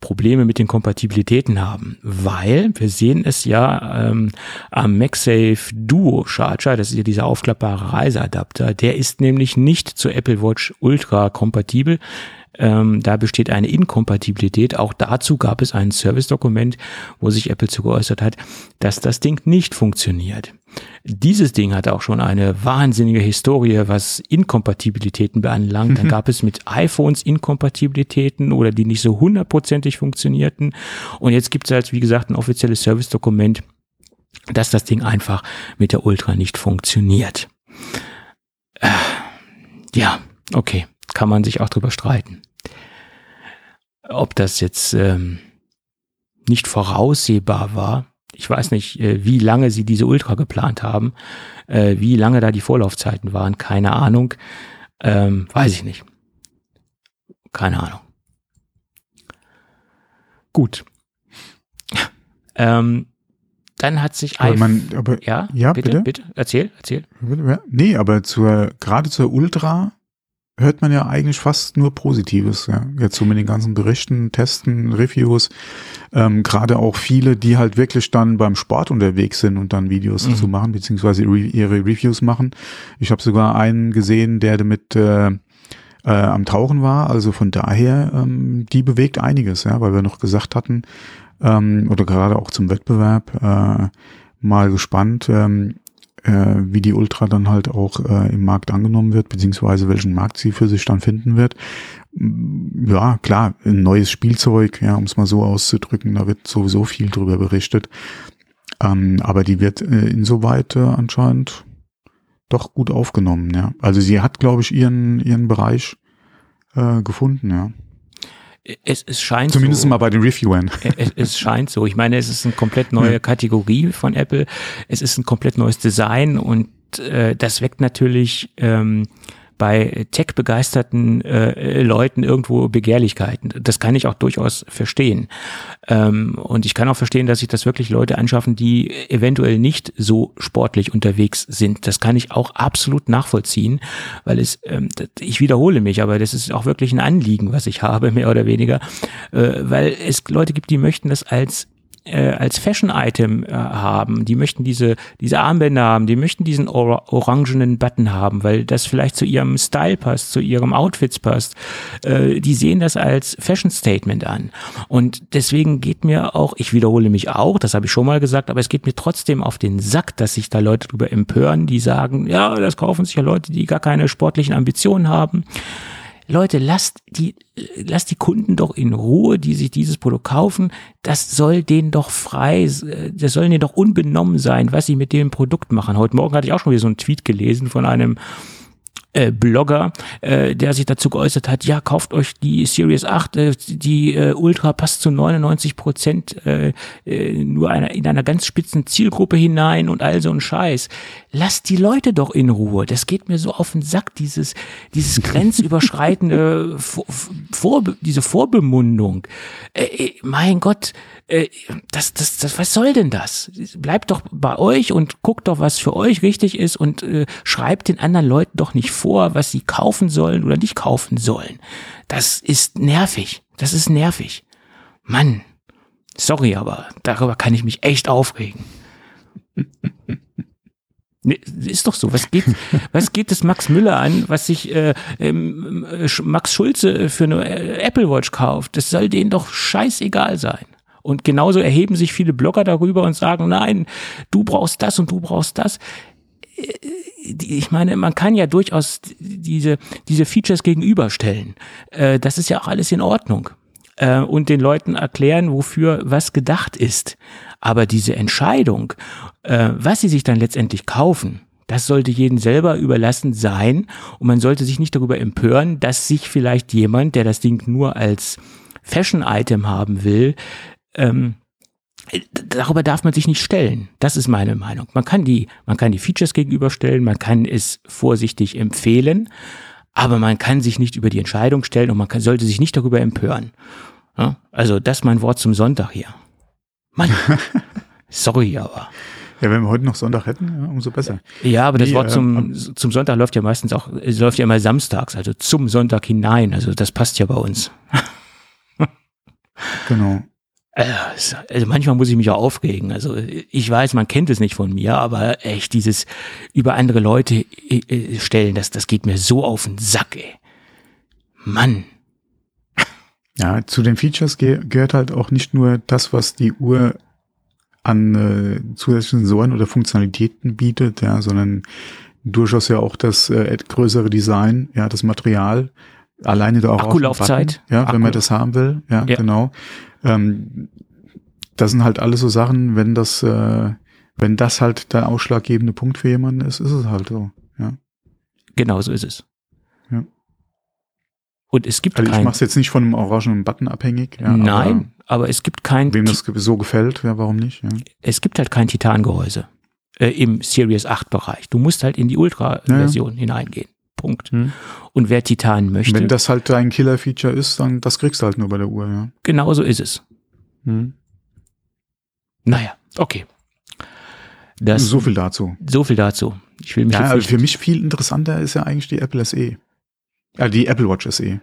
Probleme mit den Kompatibilitäten haben, weil wir sehen es ja ähm, am MagSafe Duo Charger, das ist ja dieser aufklappbare Reiseadapter, der ist nämlich nicht zur Apple Watch Ultra kompatibel. Ähm, da besteht eine Inkompatibilität. Auch dazu gab es ein Service-Dokument, wo sich Apple zu geäußert hat, dass das Ding nicht funktioniert. Dieses Ding hat auch schon eine wahnsinnige Historie, was Inkompatibilitäten beanlangt. Dann gab es mit iPhones Inkompatibilitäten oder die nicht so hundertprozentig funktionierten. Und jetzt gibt es halt, wie gesagt, ein offizielles Service-Dokument, dass das Ding einfach mit der Ultra nicht funktioniert. Äh, ja, okay, kann man sich auch drüber streiten. Ob das jetzt ähm, nicht voraussehbar war, ich weiß nicht, äh, wie lange sie diese Ultra geplant haben, äh, wie lange da die Vorlaufzeiten waren, keine Ahnung. Ähm, weiß ich nicht. Keine Ahnung. Gut. Ähm, dann hat sich Aber, man, aber ja, Ja, bitte, bitte? bitte, erzähl, erzähl. nee, aber zur, gerade zur Ultra hört man ja eigentlich fast nur Positives, ja. Jetzt so mit den ganzen Berichten, Testen, Reviews, ähm, gerade auch viele, die halt wirklich dann beim Sport unterwegs sind und dann Videos Mhm. dazu machen, beziehungsweise re ihre Reviews machen. Ich habe sogar einen gesehen, der damit äh, äh, am Tauchen war, also von daher, ähm, die bewegt einiges, ja, weil wir noch gesagt hatten, ähm, oder gerade auch zum Wettbewerb, äh, mal gespannt, ähm, äh, wie die Ultra dann halt auch äh, im Markt angenommen wird, beziehungsweise welchen Markt sie für sich dann finden wird. Mm, Ja, klar, ein neues Spielzeug, ja, um es mal so auszudrücken, da wird sowieso viel drüber berichtet. Ähm, aber die wird äh, insoweit äh, anscheinend doch gut aufgenommen, ja. Also sie hat, glaube ich, ihren, ihren Bereich äh, gefunden, ja. Es, es scheint Zumindest so, mal bei den Reviewern. es, es scheint so. Ich meine, es ist eine komplett neue Kategorie von Apple. Es ist ein komplett neues Design und äh, das weckt natürlich ähm, bei tech-begeisterten äh, Leuten irgendwo Begehrlichkeiten. Das kann ich auch durchaus verstehen. Ähm, und ich kann auch verstehen, dass sich das wirklich Leute anschaffen, die eventuell nicht so sportlich unterwegs sind. Das kann ich auch absolut nachvollziehen, weil es, ähm, ich wiederhole mich, aber das ist auch wirklich ein Anliegen, was ich habe, mehr oder weniger, äh, weil es Leute gibt, die möchten das als äh, als Fashion-Item äh, haben, die möchten diese, diese Armbänder haben, die möchten diesen or orangenen Button haben, weil das vielleicht zu ihrem Style passt, zu ihrem Outfits passt. Äh, die sehen das als Fashion-Statement an. Und deswegen geht mir auch, ich wiederhole mich auch, das habe ich schon mal gesagt, aber es geht mir trotzdem auf den Sack, dass sich da Leute drüber empören, die sagen, ja, das kaufen sich ja Leute, die gar keine sportlichen Ambitionen haben. Leute, lasst die, lasst die Kunden doch in Ruhe, die sich dieses Produkt kaufen. Das soll denen doch frei, das soll denen doch unbenommen sein, was sie mit dem Produkt machen. Heute Morgen hatte ich auch schon wieder so einen Tweet gelesen von einem äh, Blogger, äh, der sich dazu geäußert hat, ja, kauft euch die Series 8, äh, die äh, Ultra passt zu 99 Prozent äh, äh, nur einer, in einer ganz spitzen Zielgruppe hinein und all so ein Scheiß. Lasst die Leute doch in Ruhe. Das geht mir so auf den Sack, dieses, dieses grenzüberschreitende, vor, vor, diese Vorbemundung. Äh, äh mein Gott, äh, das, das, das, was soll denn das? Bleibt doch bei euch und guckt doch, was für euch richtig ist und äh, schreibt den anderen Leuten doch nicht vor, was sie kaufen sollen oder nicht kaufen sollen. Das ist nervig. Das ist nervig. Mann, sorry, aber darüber kann ich mich echt aufregen. Nee, ist doch so. Was geht, was geht es Max Müller an, was sich äh, ähm, äh, Max Schulze für eine äh, Apple Watch kauft? Das soll denen doch scheißegal sein. Und genauso erheben sich viele Blogger darüber und sagen, nein, du brauchst das und du brauchst das. Ich meine, man kann ja durchaus diese, diese Features gegenüberstellen. Äh, das ist ja auch alles in Ordnung. Äh, und den Leuten erklären, wofür was gedacht ist. Aber diese Entscheidung, äh, was sie sich dann letztendlich kaufen, das sollte jedem selber überlassen sein. Und man sollte sich nicht darüber empören, dass sich vielleicht jemand, der das Ding nur als Fashion-Item haben will, ähm, darüber darf man sich nicht stellen. Das ist meine Meinung. Man kann die, man kann die Features gegenüberstellen, man kann es vorsichtig empfehlen, aber man kann sich nicht über die Entscheidung stellen und man kann, sollte sich nicht darüber empören. Ja? Also das ist mein Wort zum Sonntag hier. Mann, sorry, aber. Ja, wenn wir heute noch Sonntag hätten, umso besser. Ja, aber das nee, Wort zum, äh, zum Sonntag läuft ja meistens auch, es läuft ja immer samstags, also zum Sonntag hinein. Also das passt ja bei uns. genau. Also, also manchmal muss ich mich auch aufregen. Also ich weiß, man kennt es nicht von mir, aber echt dieses über andere Leute äh, äh, stellen, das, das geht mir so auf den Sack, ey. Mann. Ja, zu den Features ge gehört halt auch nicht nur das, was die Uhr an äh, zusätzlichen Sensoren oder Funktionalitäten bietet, ja, sondern durchaus ja auch das äh, größere Design, ja, das Material, alleine da auch Akkulaufzeit, ja, Akku. wenn man das haben will, ja, ja. genau. Ähm, das sind halt alles so Sachen, wenn das, äh, wenn das halt der ausschlaggebende Punkt für jemanden ist, ist es halt so. Ja. Genau so ist es. Und es gibt also ich mache es jetzt nicht von einem orangenen Button abhängig. Ja, Nein, aber, aber, es gibt kein. Wem das so gefällt, ja, warum nicht? Ja. Es gibt halt kein Titangehäuse äh, im Series 8 Bereich. Du musst halt in die Ultra-Version ja. hineingehen. Punkt. Hm. Und wer Titan möchte. Wenn das halt dein Killer-Feature ist, dann das kriegst du halt nur bei der Uhr, ja. Genau so ist es. Hm. Naja, okay. Das, so viel dazu. So viel dazu. Ich will mich ja, also für mich viel interessanter ist ja eigentlich die Apple SE. Ja, die Apple Watch SE.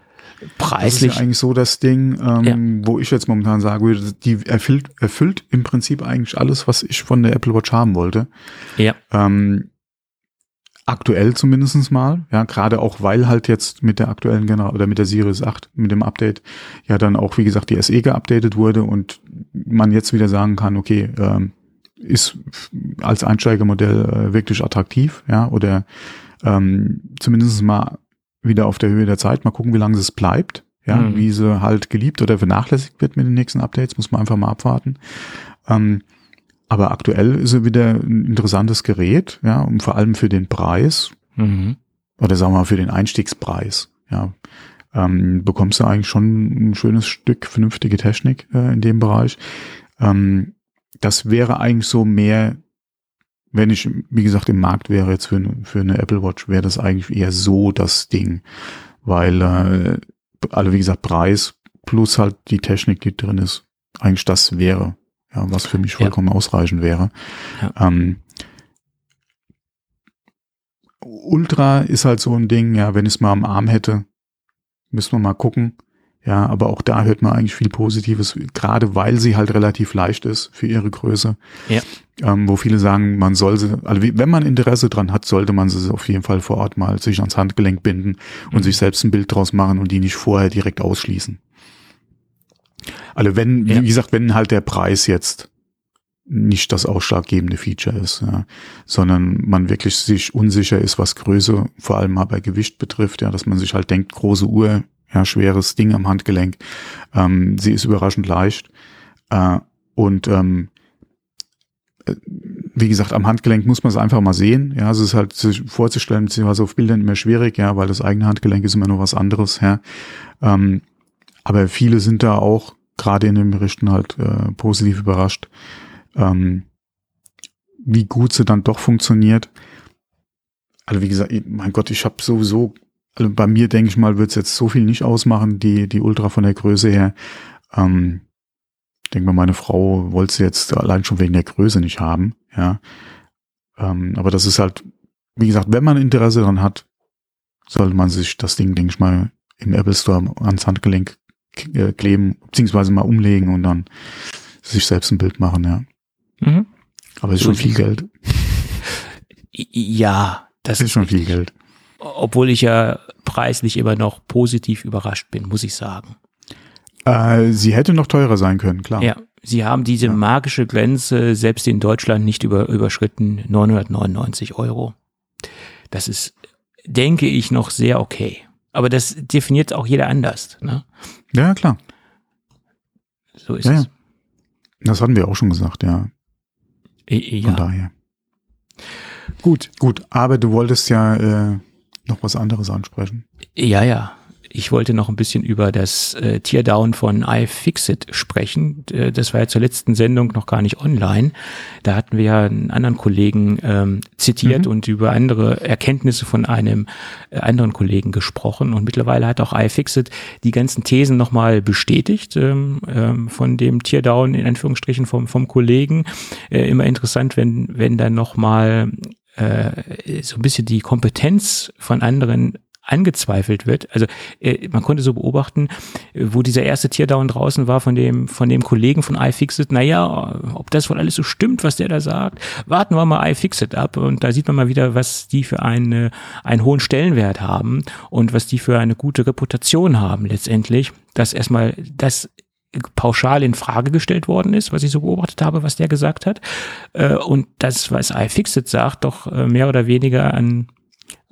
Preislich. Das ist ja eigentlich so das Ding, ähm, ja. wo ich jetzt momentan sagen würde, die erfüllt, erfüllt im Prinzip eigentlich alles, was ich von der Apple Watch haben wollte. Ja. Ähm, Aktuell zumindestens mal, ja, gerade auch weil halt jetzt mit der aktuellen Generation oder mit der Series 8, mit dem Update, ja dann auch, wie gesagt, die SE geupdatet wurde und man jetzt wieder sagen kann, okay, ähm, ist als Einsteigermodell äh, wirklich attraktiv, ja, oder ähm, zumindest mal wieder auf der Höhe der Zeit, mal gucken, wie lange es bleibt, ja, mhm. wie sie halt geliebt oder vernachlässigt wird mit den nächsten Updates, muss man einfach mal abwarten. Ähm, aber aktuell ist er wieder ein interessantes Gerät, ja, und vor allem für den Preis, mhm. oder sagen wir mal für den Einstiegspreis, ja, ähm, bekommst du eigentlich schon ein schönes Stück vernünftige Technik äh, in dem Bereich. Ähm, das wäre eigentlich so mehr wenn ich, wie gesagt, im Markt wäre jetzt für, für eine Apple Watch, wäre das eigentlich eher so das Ding. Weil, äh, also wie gesagt, Preis plus halt die Technik, die drin ist, eigentlich das wäre, ja, was für mich vollkommen ja. ausreichend wäre. Ja. Ähm, Ultra ist halt so ein Ding, ja, wenn ich es mal am Arm hätte, müssen wir mal gucken. Ja, aber auch da hört man eigentlich viel Positives, gerade weil sie halt relativ leicht ist für ihre Größe. Ja. Ähm, wo viele sagen, man soll sie, also wenn man Interesse dran hat, sollte man sie auf jeden Fall vor Ort mal sich ans Handgelenk binden und mhm. sich selbst ein Bild draus machen und die nicht vorher direkt ausschließen. Also wenn, ja. wie gesagt, wenn halt der Preis jetzt nicht das ausschlaggebende Feature ist, ja, sondern man wirklich sich unsicher ist, was Größe, vor allem mal bei Gewicht betrifft, ja, dass man sich halt denkt, große Uhr, ja, schweres Ding am Handgelenk, ähm, sie ist überraschend leicht äh, und ähm, äh, wie gesagt, am Handgelenk muss man es einfach mal sehen. Ja, es ist halt sich vorzustellen, beziehungsweise auf Bildern immer schwierig, ja, weil das eigene Handgelenk ist immer nur was anderes, ja. Ähm, aber viele sind da auch gerade in den Berichten halt äh, positiv überrascht, ähm, wie gut sie dann doch funktioniert. Also wie gesagt, mein Gott, ich habe sowieso, also bei mir denke ich mal, wird es jetzt so viel nicht ausmachen, die, die Ultra von der Größe her. Ähm, denke mal, meine Frau wollte sie jetzt allein schon wegen der Größe nicht haben, ja. Ähm, aber das ist halt, wie gesagt, wenn man Interesse daran hat, sollte man sich das Ding, denke ich mal, im Apple Store ans Handgelenk äh, kleben, beziehungsweise mal umlegen und dann sich selbst ein Bild machen, ja. Mhm. Aber es ist schon viel Geld. Ja, das ist schon viel Geld. Obwohl ich ja preislich immer noch positiv überrascht bin, muss ich sagen. Äh, sie hätte noch teurer sein können, klar. Ja, sie haben diese ja. magische Grenze selbst in Deutschland nicht über, überschritten, 999 Euro. Das ist, denke ich, noch sehr okay. Aber das definiert auch jeder anders. Ne? Ja, klar. So ist ja, es. Ja. Das hatten wir auch schon gesagt, ja. Ja. Von daher. Gut. Gut, aber du wolltest ja äh, noch was anderes ansprechen. Ja, ja. Ich wollte noch ein bisschen über das äh, Teardown von iFixit sprechen. Äh, das war ja zur letzten Sendung noch gar nicht online. Da hatten wir ja einen anderen Kollegen ähm, zitiert mhm. und über andere Erkenntnisse von einem äh, anderen Kollegen gesprochen. Und mittlerweile hat auch iFixit die ganzen Thesen nochmal bestätigt ähm, ähm, von dem Teardown in Anführungsstrichen vom, vom Kollegen. Äh, immer interessant, wenn, wenn dann nochmal äh, so ein bisschen die Kompetenz von anderen angezweifelt wird. Also äh, man konnte so beobachten, wo dieser erste Teardown draußen war von dem von dem Kollegen von iFixit, naja, ob das wohl alles so stimmt, was der da sagt, warten wir mal iFixit ab und da sieht man mal wieder, was die für eine, einen hohen Stellenwert haben und was die für eine gute Reputation haben letztendlich, dass erstmal das pauschal in Frage gestellt worden ist, was ich so beobachtet habe, was der gesagt hat. Äh, und das, was iFixit sagt, doch äh, mehr oder weniger an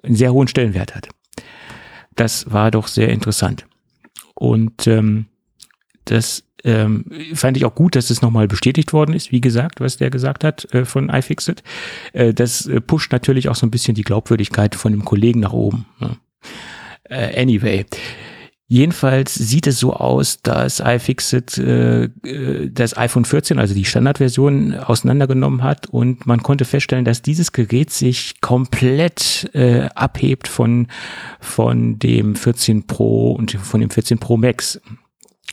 einen sehr hohen Stellenwert hat. Das war doch sehr interessant. Und ähm, das ähm, fand ich auch gut, dass es nochmal bestätigt worden ist, wie gesagt, was der gesagt hat äh, von iFixit. Äh, das äh, pusht natürlich auch so ein bisschen die Glaubwürdigkeit von dem Kollegen nach oben. Ne? Äh, anyway, Jedenfalls sieht es so aus, dass iFixit äh, äh das iPhone 14, also die Standardversion, auseinandergenommen hat und man konnte feststellen, dass dieses Gerät sich komplett äh, abhebt von, von dem 14 Pro und von dem 14 Pro Max.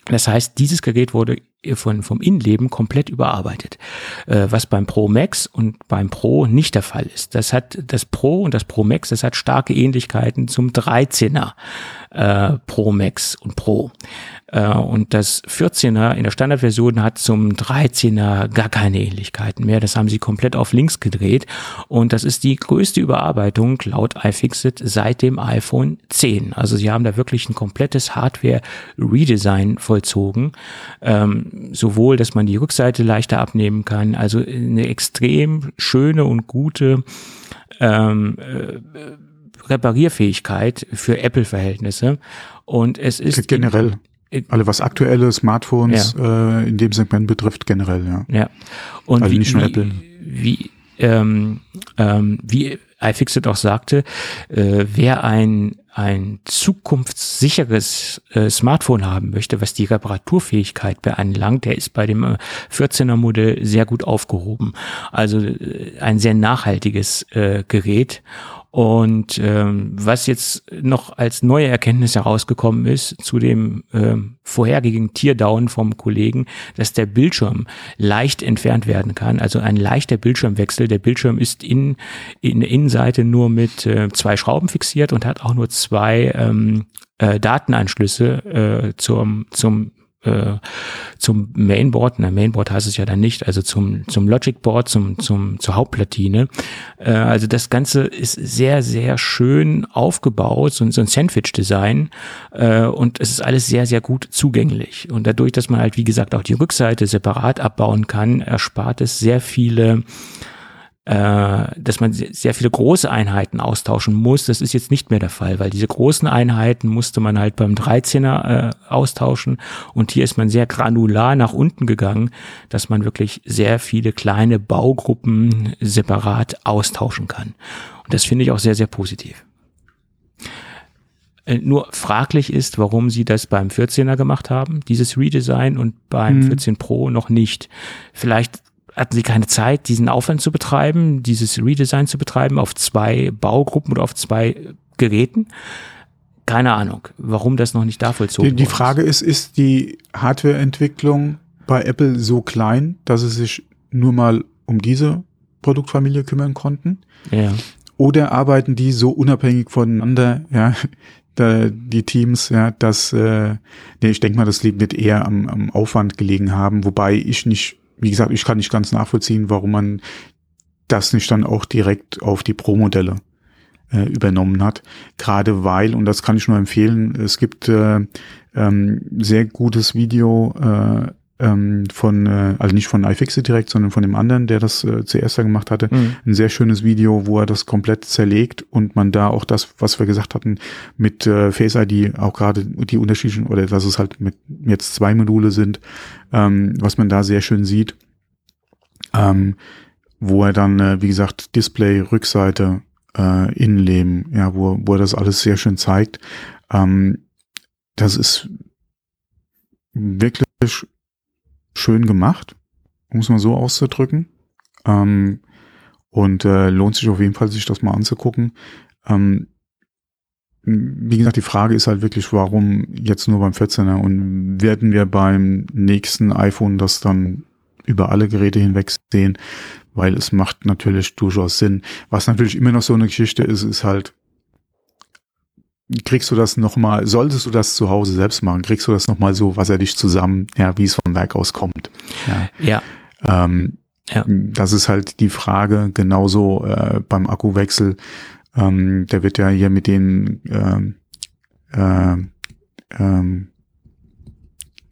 Das heißt, dieses Gerät wurde von, vom Innenleben komplett überarbeitet, äh, was beim Pro Max und beim Pro nicht der Fall ist. Das hat das Pro und das Pro Max, das hat starke Ähnlichkeiten zum 13er äh, Pro Max und Pro. Äh, und das 14er in der Standardversion hat zum 13er gar keine Ähnlichkeiten mehr. Das haben sie komplett auf links gedreht. Und das ist die größte Überarbeitung laut iFixit seit dem iPhone 10. Also sie haben da wirklich ein komplettes Hardware-Redesign vollzogen. Ähm, sowohl, dass man die Rückseite leichter abnehmen kann. Also eine extrem schöne und gute ähm, äh, Reparierfähigkeit für Apple-Verhältnisse. Und es ist generell. Alle was aktuelle Smartphones ja. äh, in dem Segment betrifft, generell, ja. Ja. Und also wie, nicht nur Apple. Wie, ähm, ähm, wie iFixit auch sagte, äh, wer ein ein zukunftssicheres äh, Smartphone haben möchte, was die Reparaturfähigkeit beanlangt, der ist bei dem äh, 14er Modell sehr gut aufgehoben. Also äh, ein sehr nachhaltiges äh, Gerät und ähm, was jetzt noch als neue Erkenntnis herausgekommen ist zu dem ähm, vorhergehenden Teardown vom Kollegen, dass der Bildschirm leicht entfernt werden kann. Also ein leichter Bildschirmwechsel. Der Bildschirm ist in, in der Innenseite nur mit äh, zwei Schrauben fixiert und hat auch nur zwei ähm, äh, Datenanschlüsse äh, zum, zum äh, zum Mainboard, na Mainboard heißt es ja dann nicht, also zum, zum Logic Board, zum, zum, zur Hauptplatine. Äh, also das Ganze ist sehr, sehr schön aufgebaut, so, so ein Sandwich-Design äh, und es ist alles sehr, sehr gut zugänglich. Und dadurch, dass man halt, wie gesagt, auch die Rückseite separat abbauen kann, erspart es sehr viele äh, dass man sehr viele große Einheiten austauschen muss. Das ist jetzt nicht mehr der Fall, weil diese großen Einheiten musste man halt beim 13er äh, austauschen und hier ist man sehr granular nach unten gegangen, dass man wirklich sehr viele kleine Baugruppen separat austauschen kann. Und das finde ich auch sehr, sehr positiv. Äh, nur fraglich ist, warum sie das beim 14er gemacht haben, dieses Redesign und beim hm. 14 Pro noch nicht. Vielleicht hatten sie keine Zeit, diesen Aufwand zu betreiben, dieses Redesign zu betreiben auf zwei Baugruppen oder auf zwei Geräten. Keine Ahnung, warum das noch nicht da vollzogen Die, die Frage ist, ist die Hardwareentwicklung bei Apple so klein, dass sie sich nur mal um diese Produktfamilie kümmern konnten? Ja. Oder arbeiten die so unabhängig voneinander, ja, die Teams, ja, dass, äh, nee, ich denke mal, das wird eher am, am Aufwand gelegen haben, wobei ich nicht wie gesagt, ich kann nicht ganz nachvollziehen, warum man das nicht dann auch direkt auf die Pro-Modelle äh, übernommen hat. Gerade weil, und das kann ich nur empfehlen, es gibt äh, ähm, sehr gutes Video äh, ähm, von, äh, also nicht von iFixit direkt, sondern von dem anderen, der das äh, zuerst da gemacht hatte. Mhm. Ein sehr schönes Video, wo er das komplett zerlegt und man da auch das, was wir gesagt hatten, mit äh, Face ID auch gerade die unterschiedlichen, oder dass es halt mit jetzt zwei Module sind, ähm, was man da sehr schön sieht. Ähm, wo er dann, äh, wie gesagt, Display, Rückseite, äh, Innenleben, ja, wo, wo er das alles sehr schön zeigt. Ähm, das ist wirklich schön gemacht, um es mal so auszudrücken. Ähm, und äh, lohnt sich auf jeden Fall, sich das mal anzugucken. Ähm, wie gesagt, die Frage ist halt wirklich, warum jetzt nur beim 14er und werden wir beim nächsten iPhone das dann über alle Geräte hinweg sehen, weil es macht natürlich durchaus Sinn. Was natürlich immer noch so eine Geschichte ist, ist halt, kriegst du das nochmal, solltest du das zu Hause selbst machen, kriegst du das nochmal so wasserdicht zusammen, ja, wie es vom Werk aus kommt. Ja. ja. Ähm, ja. Das ist halt die Frage, genauso äh, beim Akkuwechsel. Ähm, der wird ja hier mit den ähm, äh, ähm,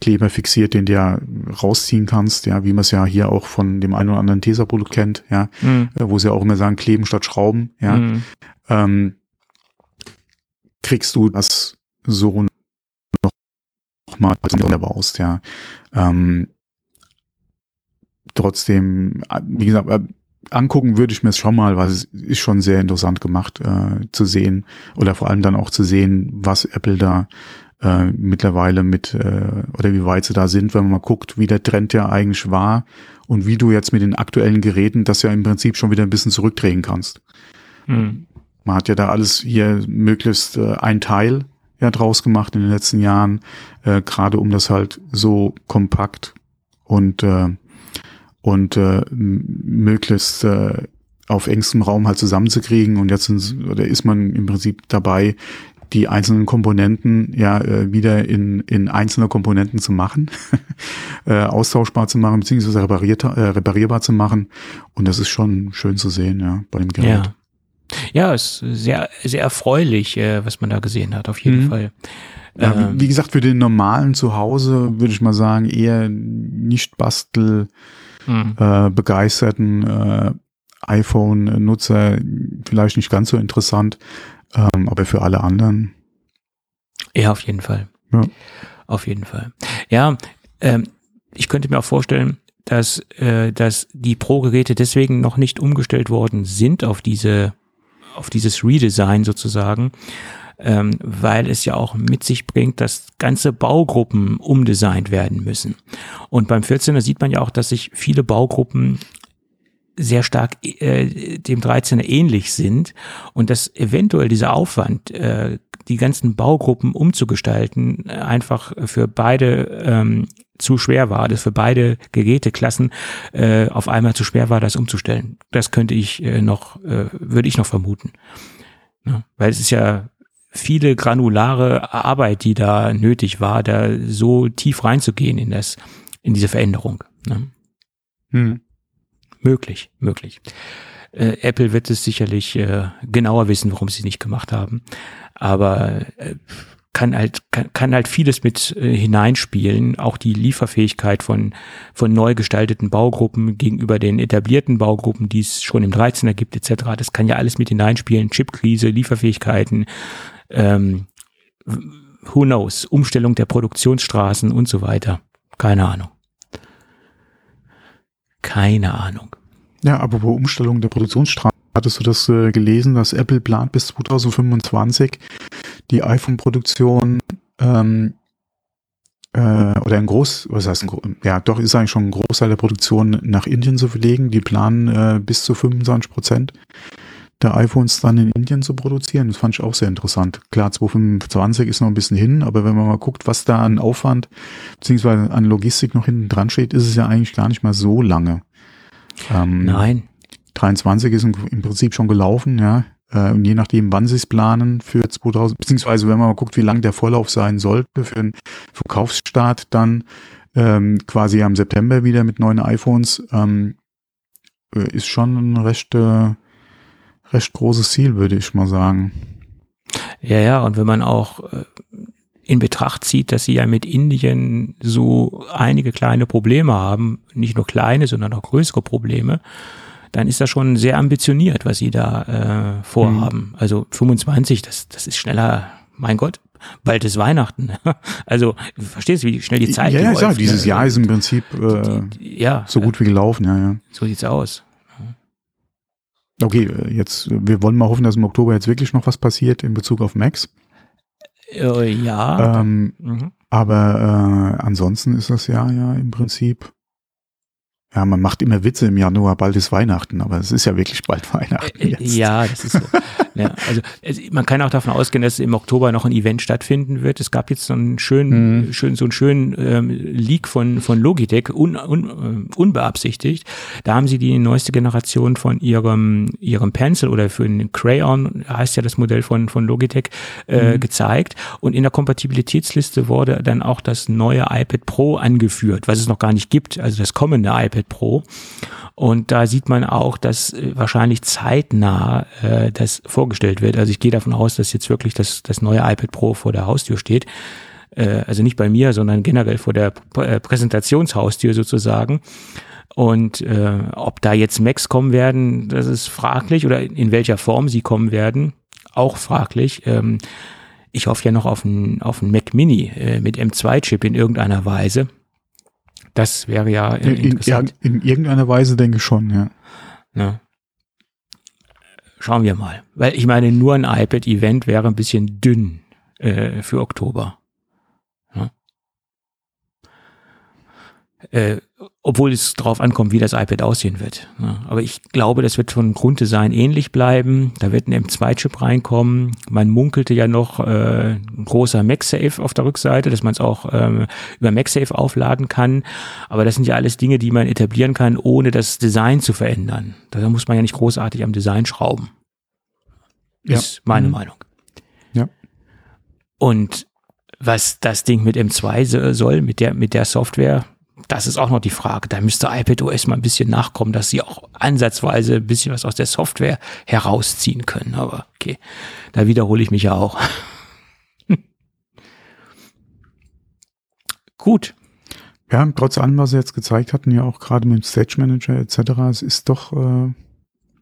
Kleber fixiert, den du ja rausziehen kannst, ja, wie man es ja hier auch von dem einen oder anderen Tesa-Produkt kennt, ja, mhm. Äh, wo sie auch immer sagen, kleben statt schrauben, ja. Mhm. Ähm, kriegst du das so noch mal baust, ja. Ähm, trotzdem, wie gesagt, äh, angucken würde ich mir es schon mal, weil es ist schon sehr interessant gemacht äh, zu sehen oder vor allem dann auch zu sehen, was Apple da äh, mittlerweile mit äh, oder wie weit sie da sind, wenn man mal guckt, wie der Trend ja eigentlich war und wie du jetzt mit den aktuellen Geräten das ja im Prinzip schon wieder ein bisschen zurückdrehen kannst. Hm. Man hat ja da alles hier möglichst äh, ein Teil ja draus gemacht in den letzten Jahren, äh, gerade um das halt so kompakt und äh, und äh, möglichst äh, auf engstem Raum halt zusammenzukriegen und jetzt sind, oder ist man im Prinzip dabei, die einzelnen Komponenten ja äh, wieder in, in einzelne Komponenten zu machen, äh, austauschbar zu machen, beziehungsweise repariert, äh, reparierbar zu machen. Und das ist schon schön zu sehen, ja, bei dem Gerät. Ja. Ja, ist sehr, sehr erfreulich, äh, was man da gesehen hat, auf jeden mhm. Fall. Ja, wie, ähm, wie, gesagt, für den normalen Zuhause würde ich mal sagen, eher nicht Bastel mhm. äh, begeisterten äh, iPhone-Nutzer vielleicht nicht ganz so interessant, ähm, aber für alle anderen. Ja, auf jeden Fall. Ja. Auf jeden Fall. Ja, ähm, ich könnte mir auch vorstellen, dass, äh, dass die Pro-Geräte deswegen noch nicht umgestellt worden sind auf diese auf dieses Redesign sozusagen, ähm, weil es ja auch mit sich bringt, dass ganze Baugruppen umdesignt werden müssen. Und beim 14er sieht man ja auch, dass sich viele Baugruppen sehr stark äh, dem 13er ähnlich sind und dass eventuell dieser Aufwand, äh, die ganzen Baugruppen umzugestalten, einfach für beide ähm, zu schwer war, das für beide Geräteklassen äh, auf einmal zu schwer war, das umzustellen. Das könnte ich äh, noch, äh, würde ich noch vermuten. Ja, weil es ist ja viele granulare Arbeit, die da nötig war, da so tief reinzugehen in das, in diese Veränderung. Ne? Hm. Möglich, möglich. Äh, Apple wird es sicherlich äh, genauer wissen, warum sie es nicht gemacht haben. Aber äh, kann halt kann, kann halt vieles mit äh, hineinspielen, auch die Lieferfähigkeit von von neu gestalteten Baugruppen gegenüber den etablierten Baugruppen, die es schon im 13er gibt etc. Das kann ja alles mit hineinspielen, Chipkrise, Lieferfähigkeiten, ähm, who knows, Umstellung der Produktionsstraßen und so weiter. Keine Ahnung. Keine Ahnung. Ja, aber bei Umstellung der Produktionsstraßen hattest du das äh, gelesen, dass Apple plant bis 2025 die iPhone-Produktion ähm, äh, oder ein Groß, was heißt ein, ja doch ist eigentlich schon ein Großteil der Produktion nach Indien zu verlegen. Die planen äh, bis zu 25 Prozent der iPhones dann in Indien zu produzieren. Das fand ich auch sehr interessant. Klar, 2025 ist noch ein bisschen hin, aber wenn man mal guckt, was da an Aufwand beziehungsweise an Logistik noch hinten dran steht, ist es ja eigentlich gar nicht mal so lange. Ähm, Nein. 23 ist im Prinzip schon gelaufen, ja. Äh, und je nachdem, wann sie es planen für 2000, beziehungsweise wenn man mal guckt, wie lang der Vorlauf sein sollte für einen Verkaufsstart, dann ähm, quasi am September wieder mit neuen iPhones, ähm, äh, ist schon ein recht, äh, recht großes Ziel, würde ich mal sagen. Ja, ja, und wenn man auch äh, in Betracht zieht, dass sie ja mit Indien so einige kleine Probleme haben, nicht nur kleine, sondern auch größere Probleme, dann ist das schon sehr ambitioniert, was sie da äh, vorhaben. Mhm. Also 25, das, das ist schneller, mein Gott, bald ist Weihnachten. Also, verstehst du, wie schnell die Zeit Ja, ja, ja dieses ne? Jahr ist im Prinzip äh, ja, so gut wie gelaufen, ja, ja. So sieht's aus. Okay, äh, jetzt, wir wollen mal hoffen, dass im Oktober jetzt wirklich noch was passiert in Bezug auf Max. Äh, ja. Ähm, mhm. Aber äh, ansonsten ist das ja ja im Prinzip ja, man macht immer Witze im Januar, bald ist Weihnachten, aber es ist ja wirklich bald Weihnachten. Äh, jetzt. Ja, das ist so. ja, also man kann auch davon ausgehen, dass im Oktober noch ein Event stattfinden wird. Es gab jetzt so einen schönen, mhm. schön, so einen schönen ähm, Leak von, von Logitech, un, un, äh, unbeabsichtigt. Da haben sie die neueste Generation von ihrem, ihrem Pencil oder für den Crayon, heißt ja das Modell von, von Logitech, äh, mhm. gezeigt. Und in der Kompatibilitätsliste wurde dann auch das neue iPad Pro angeführt, was es noch gar nicht gibt, also das kommende iPad Pro. Und da sieht man auch, dass äh, wahrscheinlich zeitnah äh, das vorgestellt wird. Also ich gehe davon aus, dass jetzt wirklich das, das neue iPad Pro vor der Haustür steht. Äh, also nicht bei mir, sondern generell vor der äh, Präsentationshaustür sozusagen. Und äh, ob da jetzt Macs kommen werden, das ist fraglich oder in welcher Form sie kommen werden, auch fraglich. Ähm, ich hoffe ja noch auf einen, auf einen Mac Mini äh, mit M2-Chip in irgendeiner Weise. Das wäre ja in, interessant. In, in, irgendeiner Weise denke ich schon, ja. ja. Schauen wir mal. Weil ich meine, nur ein iPad-Event wäre ein bisschen dünn äh, für Oktober. Ja. Äh, obwohl es darauf ankommt, wie das iPad aussehen wird. Ja, aber ich glaube, das wird von Grunddesign ähnlich bleiben. Da wird ein M2-Chip reinkommen. Man munkelte ja noch äh, ein großer MagSafe auf der Rückseite, dass man es auch ähm, über MagSafe aufladen kann. Aber das sind ja alles Dinge, die man etablieren kann, ohne das Design zu verändern. Da muss man ja nicht großartig am Design schrauben. Ist ja. meine mhm. Meinung. Ja. Und was das Ding mit M2 soll, mit der, mit der Software, das ist auch noch die Frage. Da müsste iPadOS mal ein bisschen nachkommen, dass sie auch ansatzweise ein bisschen was aus der Software herausziehen können. Aber okay, da wiederhole ich mich ja auch. Gut. Ja, trotz allem, was sie jetzt gezeigt hatten, ja auch gerade mit dem Stage Manager etc., es ist doch, äh,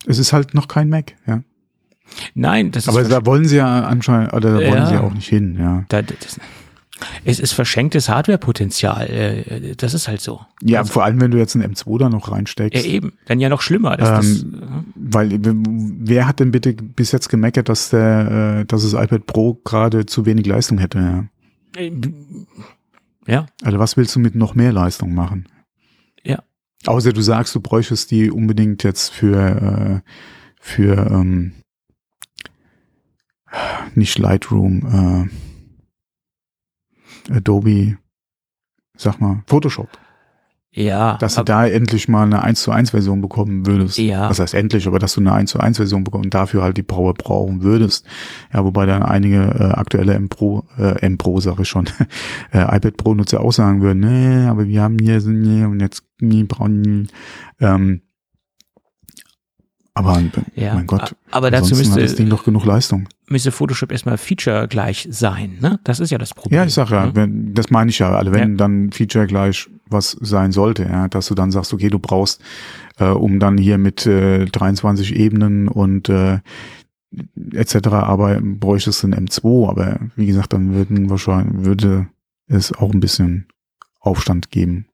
es ist halt noch kein Mac, ja. Nein, das ist. Aber da wollen sie ja anscheinend, oder da wollen ja, sie ja auch nicht hin, ja. Da, das, Es ist verschenktes Hardware-Potenzial. äh, Das ist halt so. Ja, vor allem, wenn du jetzt einen M2 da noch Ja, reinsteckst. eben. Dann ja noch schlimmer. Dass Ähm, Weil wer hat denn bitte bis jetzt gemeckert, dass der, äh, dass das iPad Pro gerade zu wenig Leistung hätte? Ja? das, äh, ja, Also was willst du mit noch mehr Leistung machen? Ja. Außer du sagst, du bräuchtest die unbedingt jetzt für äh, für ähm, nicht Lightroom, äh, Adobe, sag mal, Photoshop. ja. Dass du da endlich mal eine 1 zu 1 Version bekommen würdest. Ja. Was heißt endlich, aber dass du eine 1 zu 1 Version bekommst und dafür halt die Power brauchen würdest. Ja, wobei dann einige äh, aktuelle M Pro, äh, M Pro sage ich schon, äh, iPad Pro Nutzer auch sagen würden, nee, aber wir haben hier nee, und jetzt nie brauchen, ähm, aber ja. mein Gott, aber dazu hat das Ding müsste, doch genug Leistung. müsste Photoshop erstmal Feature gleich sein. Ne? Das ist ja das Problem. Ja, ich sag ja, ne? wenn, das meine ich ja, also wenn Ja. dann Feature gleich was sein sollte, ja, dass du dann sagst, okay, du brauchst, äh, um dann hier mit äh, 23 Ebenen und äh, etc. aber bräuchtest du ein M2, aber wie gesagt, dann würden wahrscheinlich würde es auch ein bisschen Aufstand geben.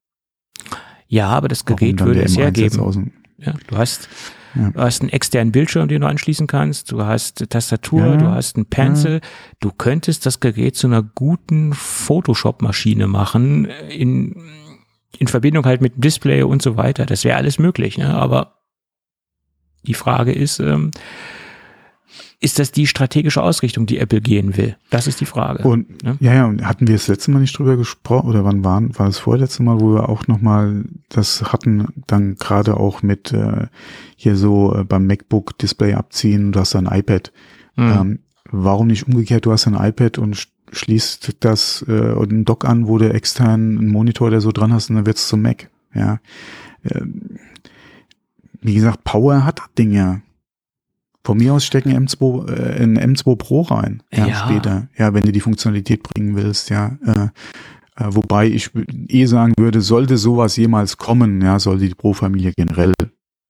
Ja, aber das Gerät würde es M1 jetzt hergeben. aus dem- Ja, du hast, Ja. du hast einen externen Bildschirm, den du anschließen kannst. Du hast Tastatur, Ja. du hast einen Pencil. Du könntest das Gerät zu einer guten Photoshop-Maschine machen in, in Verbindung halt mit Display und so weiter. Das wäre alles möglich, ne? Aber die Frage ist, ähm, ist das die strategische Ausrichtung, die Apple gehen will? Das ist die Frage. Und ne? ja, ja, und hatten wir das letzte Mal nicht drüber gesprochen oder wann waren, war das vorletzte Mal, wo wir auch nochmal das hatten, dann gerade auch mit äh, hier so äh, beim MacBook Display abziehen, du hast ein iPad. Hm. Ähm, warum nicht umgekehrt, du hast ein iPad und sch- schließt das äh, und einen Dock an, wo du extern einen Monitor, der so dran hast, und dann wird's zum Mac. Ja. Ähm, wie gesagt, Power hat das Ding ja. Von mir aus stecken M2, äh, ein M2 Pro rein, ja, Ja. später. Ja, wenn du die Funktionalität bringen willst, ja. Äh, äh, wobei ich eh sagen würde, sollte sowas jemals kommen, ja, sollte die Pro-Familie generell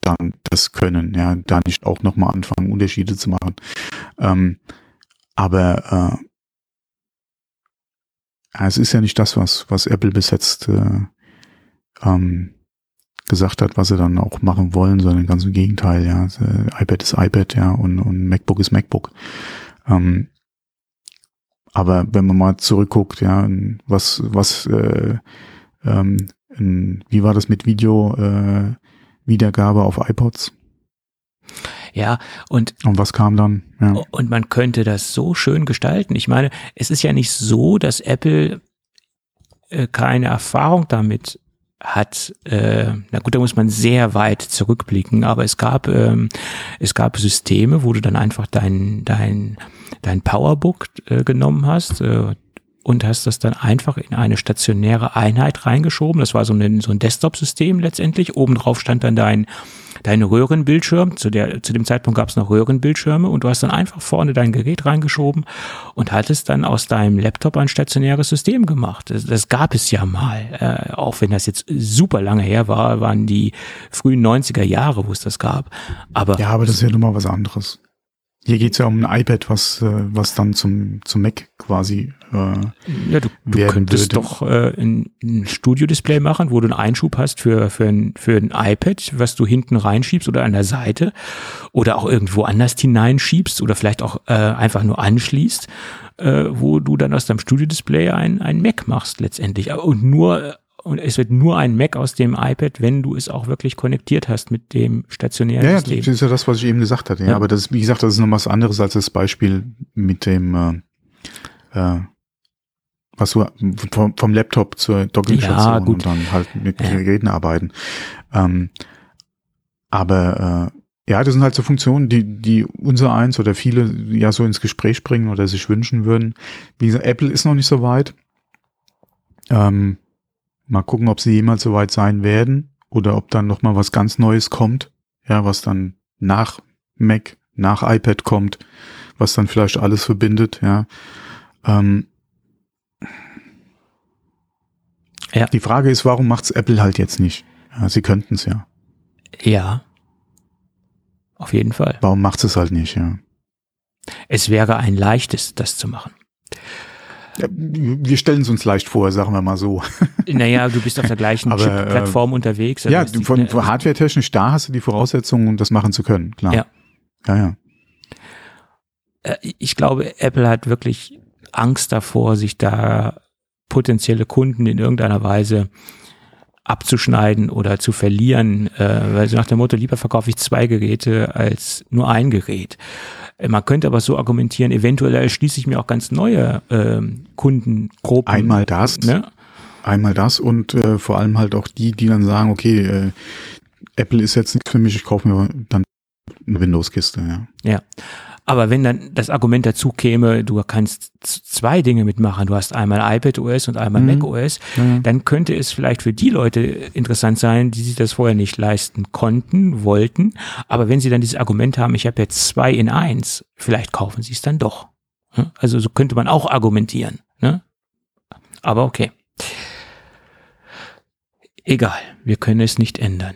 dann das können, ja, da nicht auch nochmal anfangen, Unterschiede zu machen. Ähm, aber äh, es ist ja nicht das, was, was Apple bis jetzt äh, ähm, gesagt hat, was sie dann auch machen wollen, sondern ganz im Gegenteil, ja. Äh, iPad ist iPad, ja, und, und MacBook ist MacBook. Ähm, aber wenn man mal zurückguckt, ja, was, was, äh, ähm, wie war das mit Video, äh, Wiedergabe auf iPods? Ja, und Und was kam dann? Ja. Und man könnte das so schön gestalten. Ich meine, es ist ja nicht so, dass Apple äh, keine Erfahrung damit hat. Äh, na gut, da muss man sehr weit zurückblicken, aber es gab ähm, es gab Systeme, wo du dann einfach dein dein dein Powerbook äh, genommen hast. Äh, und hast das dann einfach in eine stationäre Einheit reingeschoben. Das war so ein, so ein Desktop-System letztendlich. Obendrauf stand dann dein, dein Röhrenbildschirm. Zu, der, zu dem Zeitpunkt gab es noch Röhrenbildschirme und du hast dann einfach vorne dein Gerät reingeschoben und hattest dann aus deinem Laptop ein stationäres System gemacht. Das, das gab es ja mal. Äh, auch wenn das jetzt super lange her war, waren die frühen 90er Jahre, wo es das gab. Aber Ja, aber das ist ja nun mal was anderes. Hier geht's ja um ein iPad, was, äh, was dann zum, zum Mac quasi äh, Ja, du, du könntest würde. doch äh, ein, ein Studio-Display machen, wo du einen Einschub hast für, für, ein, für ein iPad, was du hinten reinschiebst oder an der Seite oder auch irgendwo anders hineinschiebst oder vielleicht auch äh, einfach nur anschließt, äh, wo du dann aus deinem Studio-Display ein, ein Mac machst letztendlich. Und nur äh, und es wird nur ein Mac aus dem iPad, wenn du es auch wirklich konnektiert hast mit dem stationären Ja, ja, das System. ist ja das, was ich eben gesagt hatte. Ja, Ja. aber das ist, wie gesagt, das ist noch was anderes als das Beispiel mit dem, äh, äh, was du vom, vom Laptop zur Dockingstation Ja, gut. und dann halt mit Ja. Geräten arbeiten. Ähm, aber äh, ja, das sind halt so Funktionen, die, die unser eins oder viele ja so ins Gespräch bringen oder sich wünschen würden. Wie gesagt, Apple ist noch nicht so weit. Ähm, mal gucken, ob sie jemals so weit sein werden oder ob dann noch mal was ganz Neues kommt, ja, was dann nach Mac, nach iPad kommt, was dann vielleicht alles verbindet, ja. Ähm, Ja. Die Frage ist, warum macht's Apple halt jetzt nicht? Ja, sie könnten es ja. Ja. Auf jeden Fall. Warum macht es halt nicht, ja? Es wäre ein leichtes, das zu machen. Wir stellen es uns leicht vor, sagen wir mal so. Naja, du bist auf der gleichen Aber, äh, Chip-Plattform unterwegs. also ja, ist die- von, äh, von hardware-technisch, da hast du die Voraussetzungen, um das machen zu können, klar. Ja. Ja, ja. äh, ich glaube, Apple hat wirklich Angst davor, sich da potenzielle Kunden in irgendeiner Weise abzuschneiden oder zu verlieren, äh, weil so nach dem Motto, lieber verkaufe ich zwei Geräte als nur ein Gerät. Äh, Man könnte aber so argumentieren, eventuell erschließe ich mir auch ganz neue ähm, Kundengruppen. Einmal das, Ne? einmal das und äh, vor allem halt auch die, die dann sagen, okay, äh, Apple ist jetzt nichts für mich, ich kaufe mir dann eine Windows-Kiste, ja. Ja. Aber wenn dann das Argument dazu käme, du kannst zwei Dinge mitmachen, du hast einmal iPad OS und einmal Mhm. Mac OS, Ja. dann könnte es vielleicht für die Leute interessant sein, die sich das vorher nicht leisten konnten, wollten. Aber wenn sie dann dieses Argument haben, ich habe jetzt zwei in eins, vielleicht kaufen sie es dann doch. Also so könnte man auch argumentieren. Ne? Aber okay. Egal, wir können es nicht ändern.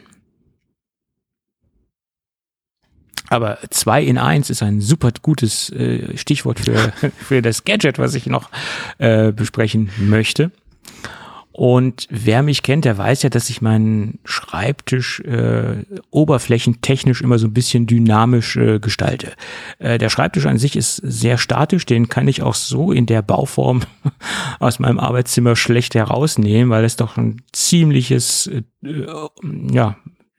Aber zwei in eins ist ein super gutes äh, Stichwort für, für das Gadget, was ich noch äh, besprechen möchte. Und wer mich kennt, der weiß ja, dass ich meinen Schreibtisch äh, oberflächentechnisch immer so ein bisschen dynamisch äh, gestalte. Äh, der Schreibtisch an sich ist sehr statisch, den kann ich auch so in der Bauform aus meinem Arbeitszimmer schlecht herausnehmen, weil es doch ein ziemliches, äh, äh, ja,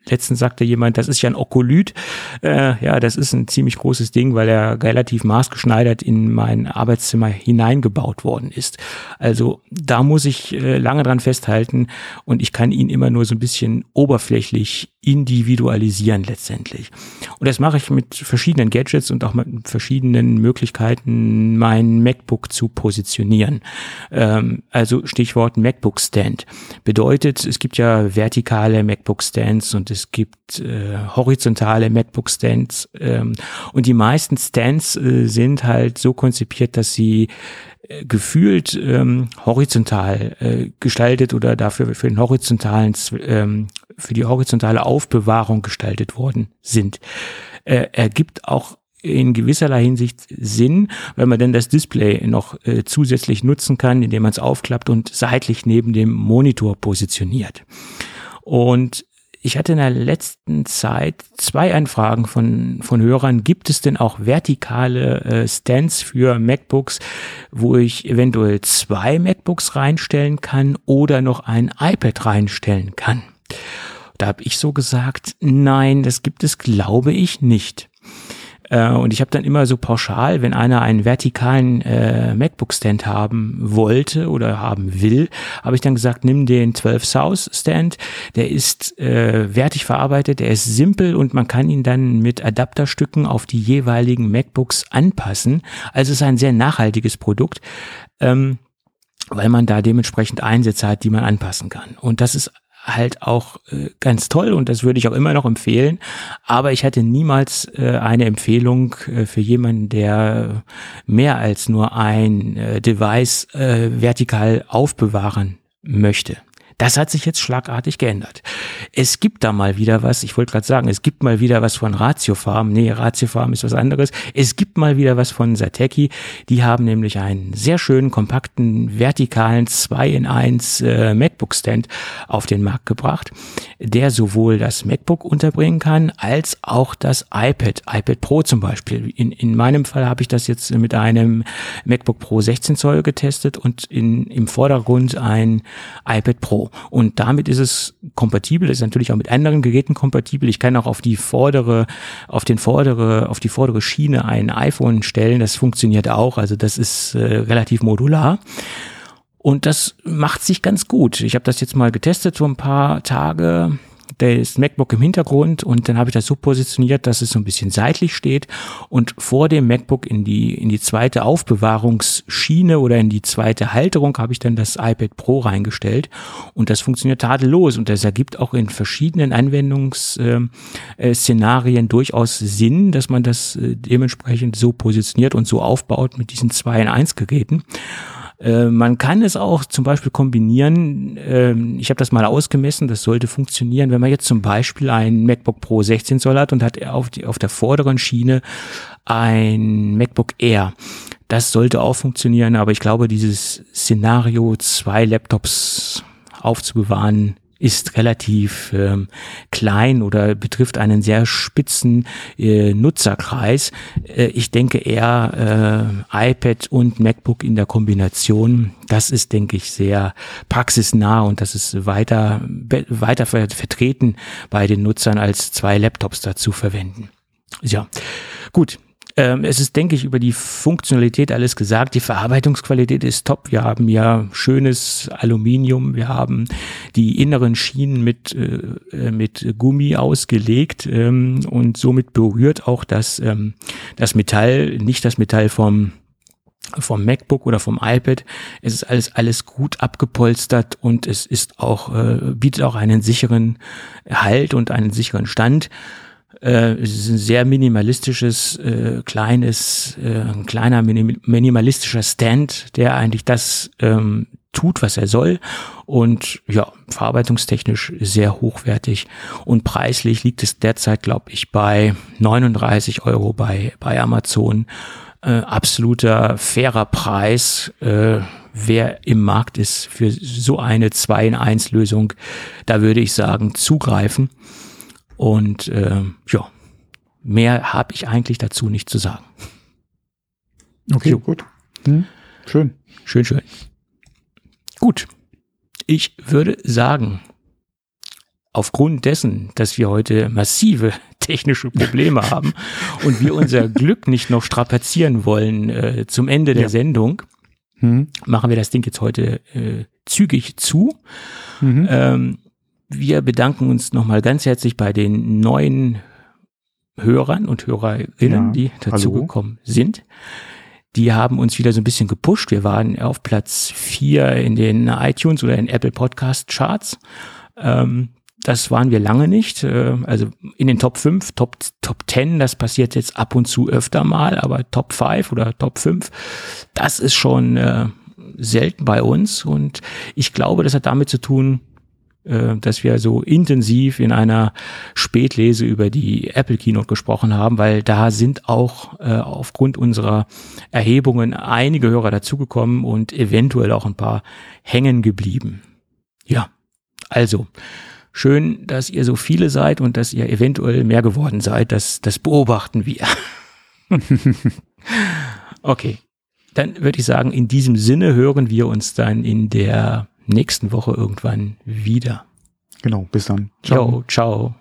Letztens sagte jemand, das ist ja ein Okolyt. Äh, ja, das ist ein ziemlich großes Ding, weil er relativ maßgeschneidert in mein Arbeitszimmer hineingebaut worden ist. Also da muss ich äh, lange dran festhalten und ich kann ihn immer nur so ein bisschen oberflächlich individualisieren letztendlich. Und das mache ich mit verschiedenen Gadgets und auch mit verschiedenen Möglichkeiten, mein MacBook zu positionieren. Ähm, also Stichwort MacBook Stand. Bedeutet, es gibt ja vertikale MacBook Stands und es gibt äh, horizontale MacBook Stands. Ähm, und die meisten Stands äh, sind halt so konzipiert, dass sie gefühlt ähm, horizontal äh, gestaltet oder dafür für den horizontalen ähm, für die horizontale Aufbewahrung gestaltet worden sind. Äh, ergibt auch in gewisserlei Hinsicht Sinn, weil man dann das Display noch äh, zusätzlich nutzen kann, indem man es aufklappt und seitlich neben dem Monitor positioniert. Und ich hatte in der letzten Zeit zwei Anfragen von, von Hörern. Gibt es denn auch vertikale äh, Stands für MacBooks, wo ich eventuell zwei MacBooks reinstellen kann oder noch ein iPad reinstellen kann? Da habe ich so gesagt, nein, das gibt es, glaube ich, nicht. Äh, Und ich habe dann immer so pauschal, wenn einer einen vertikalen äh, MacBook-Stand haben wollte oder haben will, habe ich dann gesagt, nimm den 12 South Stand. Der ist äh, wertig verarbeitet, der ist simpel und man kann ihn dann mit Adapterstücken auf die jeweiligen MacBooks anpassen. Also es ist ein sehr nachhaltiges Produkt. Ähm, weil man da dementsprechend Einsätze hat, die man anpassen kann. Und das ist halt auch äh, ganz toll und das würde ich auch immer noch empfehlen. Aber ich hatte niemals äh, eine Empfehlung äh, für jemanden, der mehr als nur ein äh, Device äh, vertikal aufbewahren möchte. Das hat sich jetzt schlagartig geändert. Es gibt da mal wieder was, ich wollte gerade sagen, es gibt mal wieder was von Ratiofarm. Nee, Ratiofarm ist was anderes. Es gibt mal wieder was von Sateki. Die haben nämlich einen sehr schönen, kompakten, vertikalen 2 in 1 äh, MacBook-Stand auf den Markt gebracht, der sowohl das MacBook unterbringen kann, als auch das iPad, iPad Pro zum Beispiel. In, in meinem Fall habe ich das jetzt mit einem MacBook Pro 16 Zoll getestet und in, im Vordergrund ein iPad Pro. Und damit ist es kompatibel, ist natürlich auch mit anderen Geräten kompatibel. Ich kann auch auf die vordere, auf den vordere, auf die vordere Schiene ein iPhone stellen. Das funktioniert auch. Also das ist äh, relativ modular. Und das macht sich ganz gut. Ich habe das jetzt mal getestet, so ein paar Tage. Das MacBook im Hintergrund und dann habe ich das so positioniert, dass es so ein bisschen seitlich steht und vor dem MacBook in die, in die zweite Aufbewahrungsschiene oder in die zweite Halterung habe ich dann das iPad Pro reingestellt und das funktioniert tadellos und das ergibt auch in verschiedenen Anwendungsszenarien durchaus Sinn, dass man das äh, dementsprechend so positioniert und so aufbaut mit diesen 2 in 1 Geräten. Äh, Man kann es auch zum Beispiel kombinieren. ähm, Ich habe das mal ausgemessen, das sollte funktionieren. Wenn man jetzt zum Beispiel ein MacBook Pro 16 Zoll hat und hat auf, die, auf der vorderen Schiene ein MacBook Air, Das sollte auch funktionieren, aber ich glaube, dieses Szenario, zwei Laptops aufzubewahren, ist relativ ähm, klein oder betrifft einen sehr spitzen äh, Nutzerkreis. Äh, ich denke eher äh, iPad und MacBook in der Kombination. Das ist, denke ich, sehr praxisnah und das ist weiter, weiter vertreten bei den Nutzern als zwei Laptops dazu verwenden. Ja, gut. Ähm, es ist, denke ich, über die Funktionalität alles gesagt. Die Verarbeitungsqualität ist top. Wir haben ja schönes Aluminium. Wir haben die inneren Schienen mit, äh, äh, mit Gummi ausgelegt ähm, und somit berührt auch das, ähm, das Metall, nicht das Metall vom vom MacBook oder vom iPad. Es ist alles alles gut abgepolstert und es ist auch äh, bietet auch einen sicheren Halt und einen sicheren Stand. Äh, es ist ein sehr minimalistisches, äh, kleines, äh, ein kleiner minim minimalistischer Stand, der eigentlich das ähm, tut, was er soll. Und ja, verarbeitungstechnisch sehr hochwertig. Und preislich liegt es derzeit, glaube ich, bei 39 Euro bei, bei Amazon. Äh, absoluter fairer Preis. Äh, wer im Markt ist für so eine 2 in 1 Lösung, da würde ich sagen, zugreifen. Und äh, ja, mehr habe ich eigentlich dazu nicht zu sagen. Okay, jo. gut. Hm, schön. Schön, schön. Gut. Ich würde sagen, aufgrund dessen, dass wir heute massive technische Probleme haben und wir unser Glück nicht noch strapazieren wollen äh, zum Ende der ja. Sendung, hm. machen wir das Ding jetzt heute äh, zügig zu. Mhm. Ähm, wir bedanken uns nochmal ganz herzlich bei den neuen Hörern und Hörerinnen, ja, die dazugekommen sind. Die haben uns wieder so ein bisschen gepusht. Wir waren auf Platz vier in den iTunes oder in Apple Podcast Charts. Ähm, das waren wir lange nicht. Äh, also in den Top 5, Top, Top 10, das passiert jetzt ab und zu öfter mal, aber Top 5 oder Top 5, das ist schon äh, selten bei uns. Und ich glaube, das hat damit zu tun, äh, dass wir so intensiv in einer Spätlese über die Apple Keynote gesprochen haben, weil da sind auch äh, aufgrund unserer Erhebungen einige Hörer dazugekommen und eventuell auch ein paar hängen geblieben. Ja, also schön, dass ihr so viele seid und dass ihr eventuell mehr geworden seid. Das, das beobachten wir. okay, dann würde ich sagen, in diesem Sinne hören wir uns dann in der nächsten Woche irgendwann wieder. Genau, bis dann. Ciao. Yo, ciao.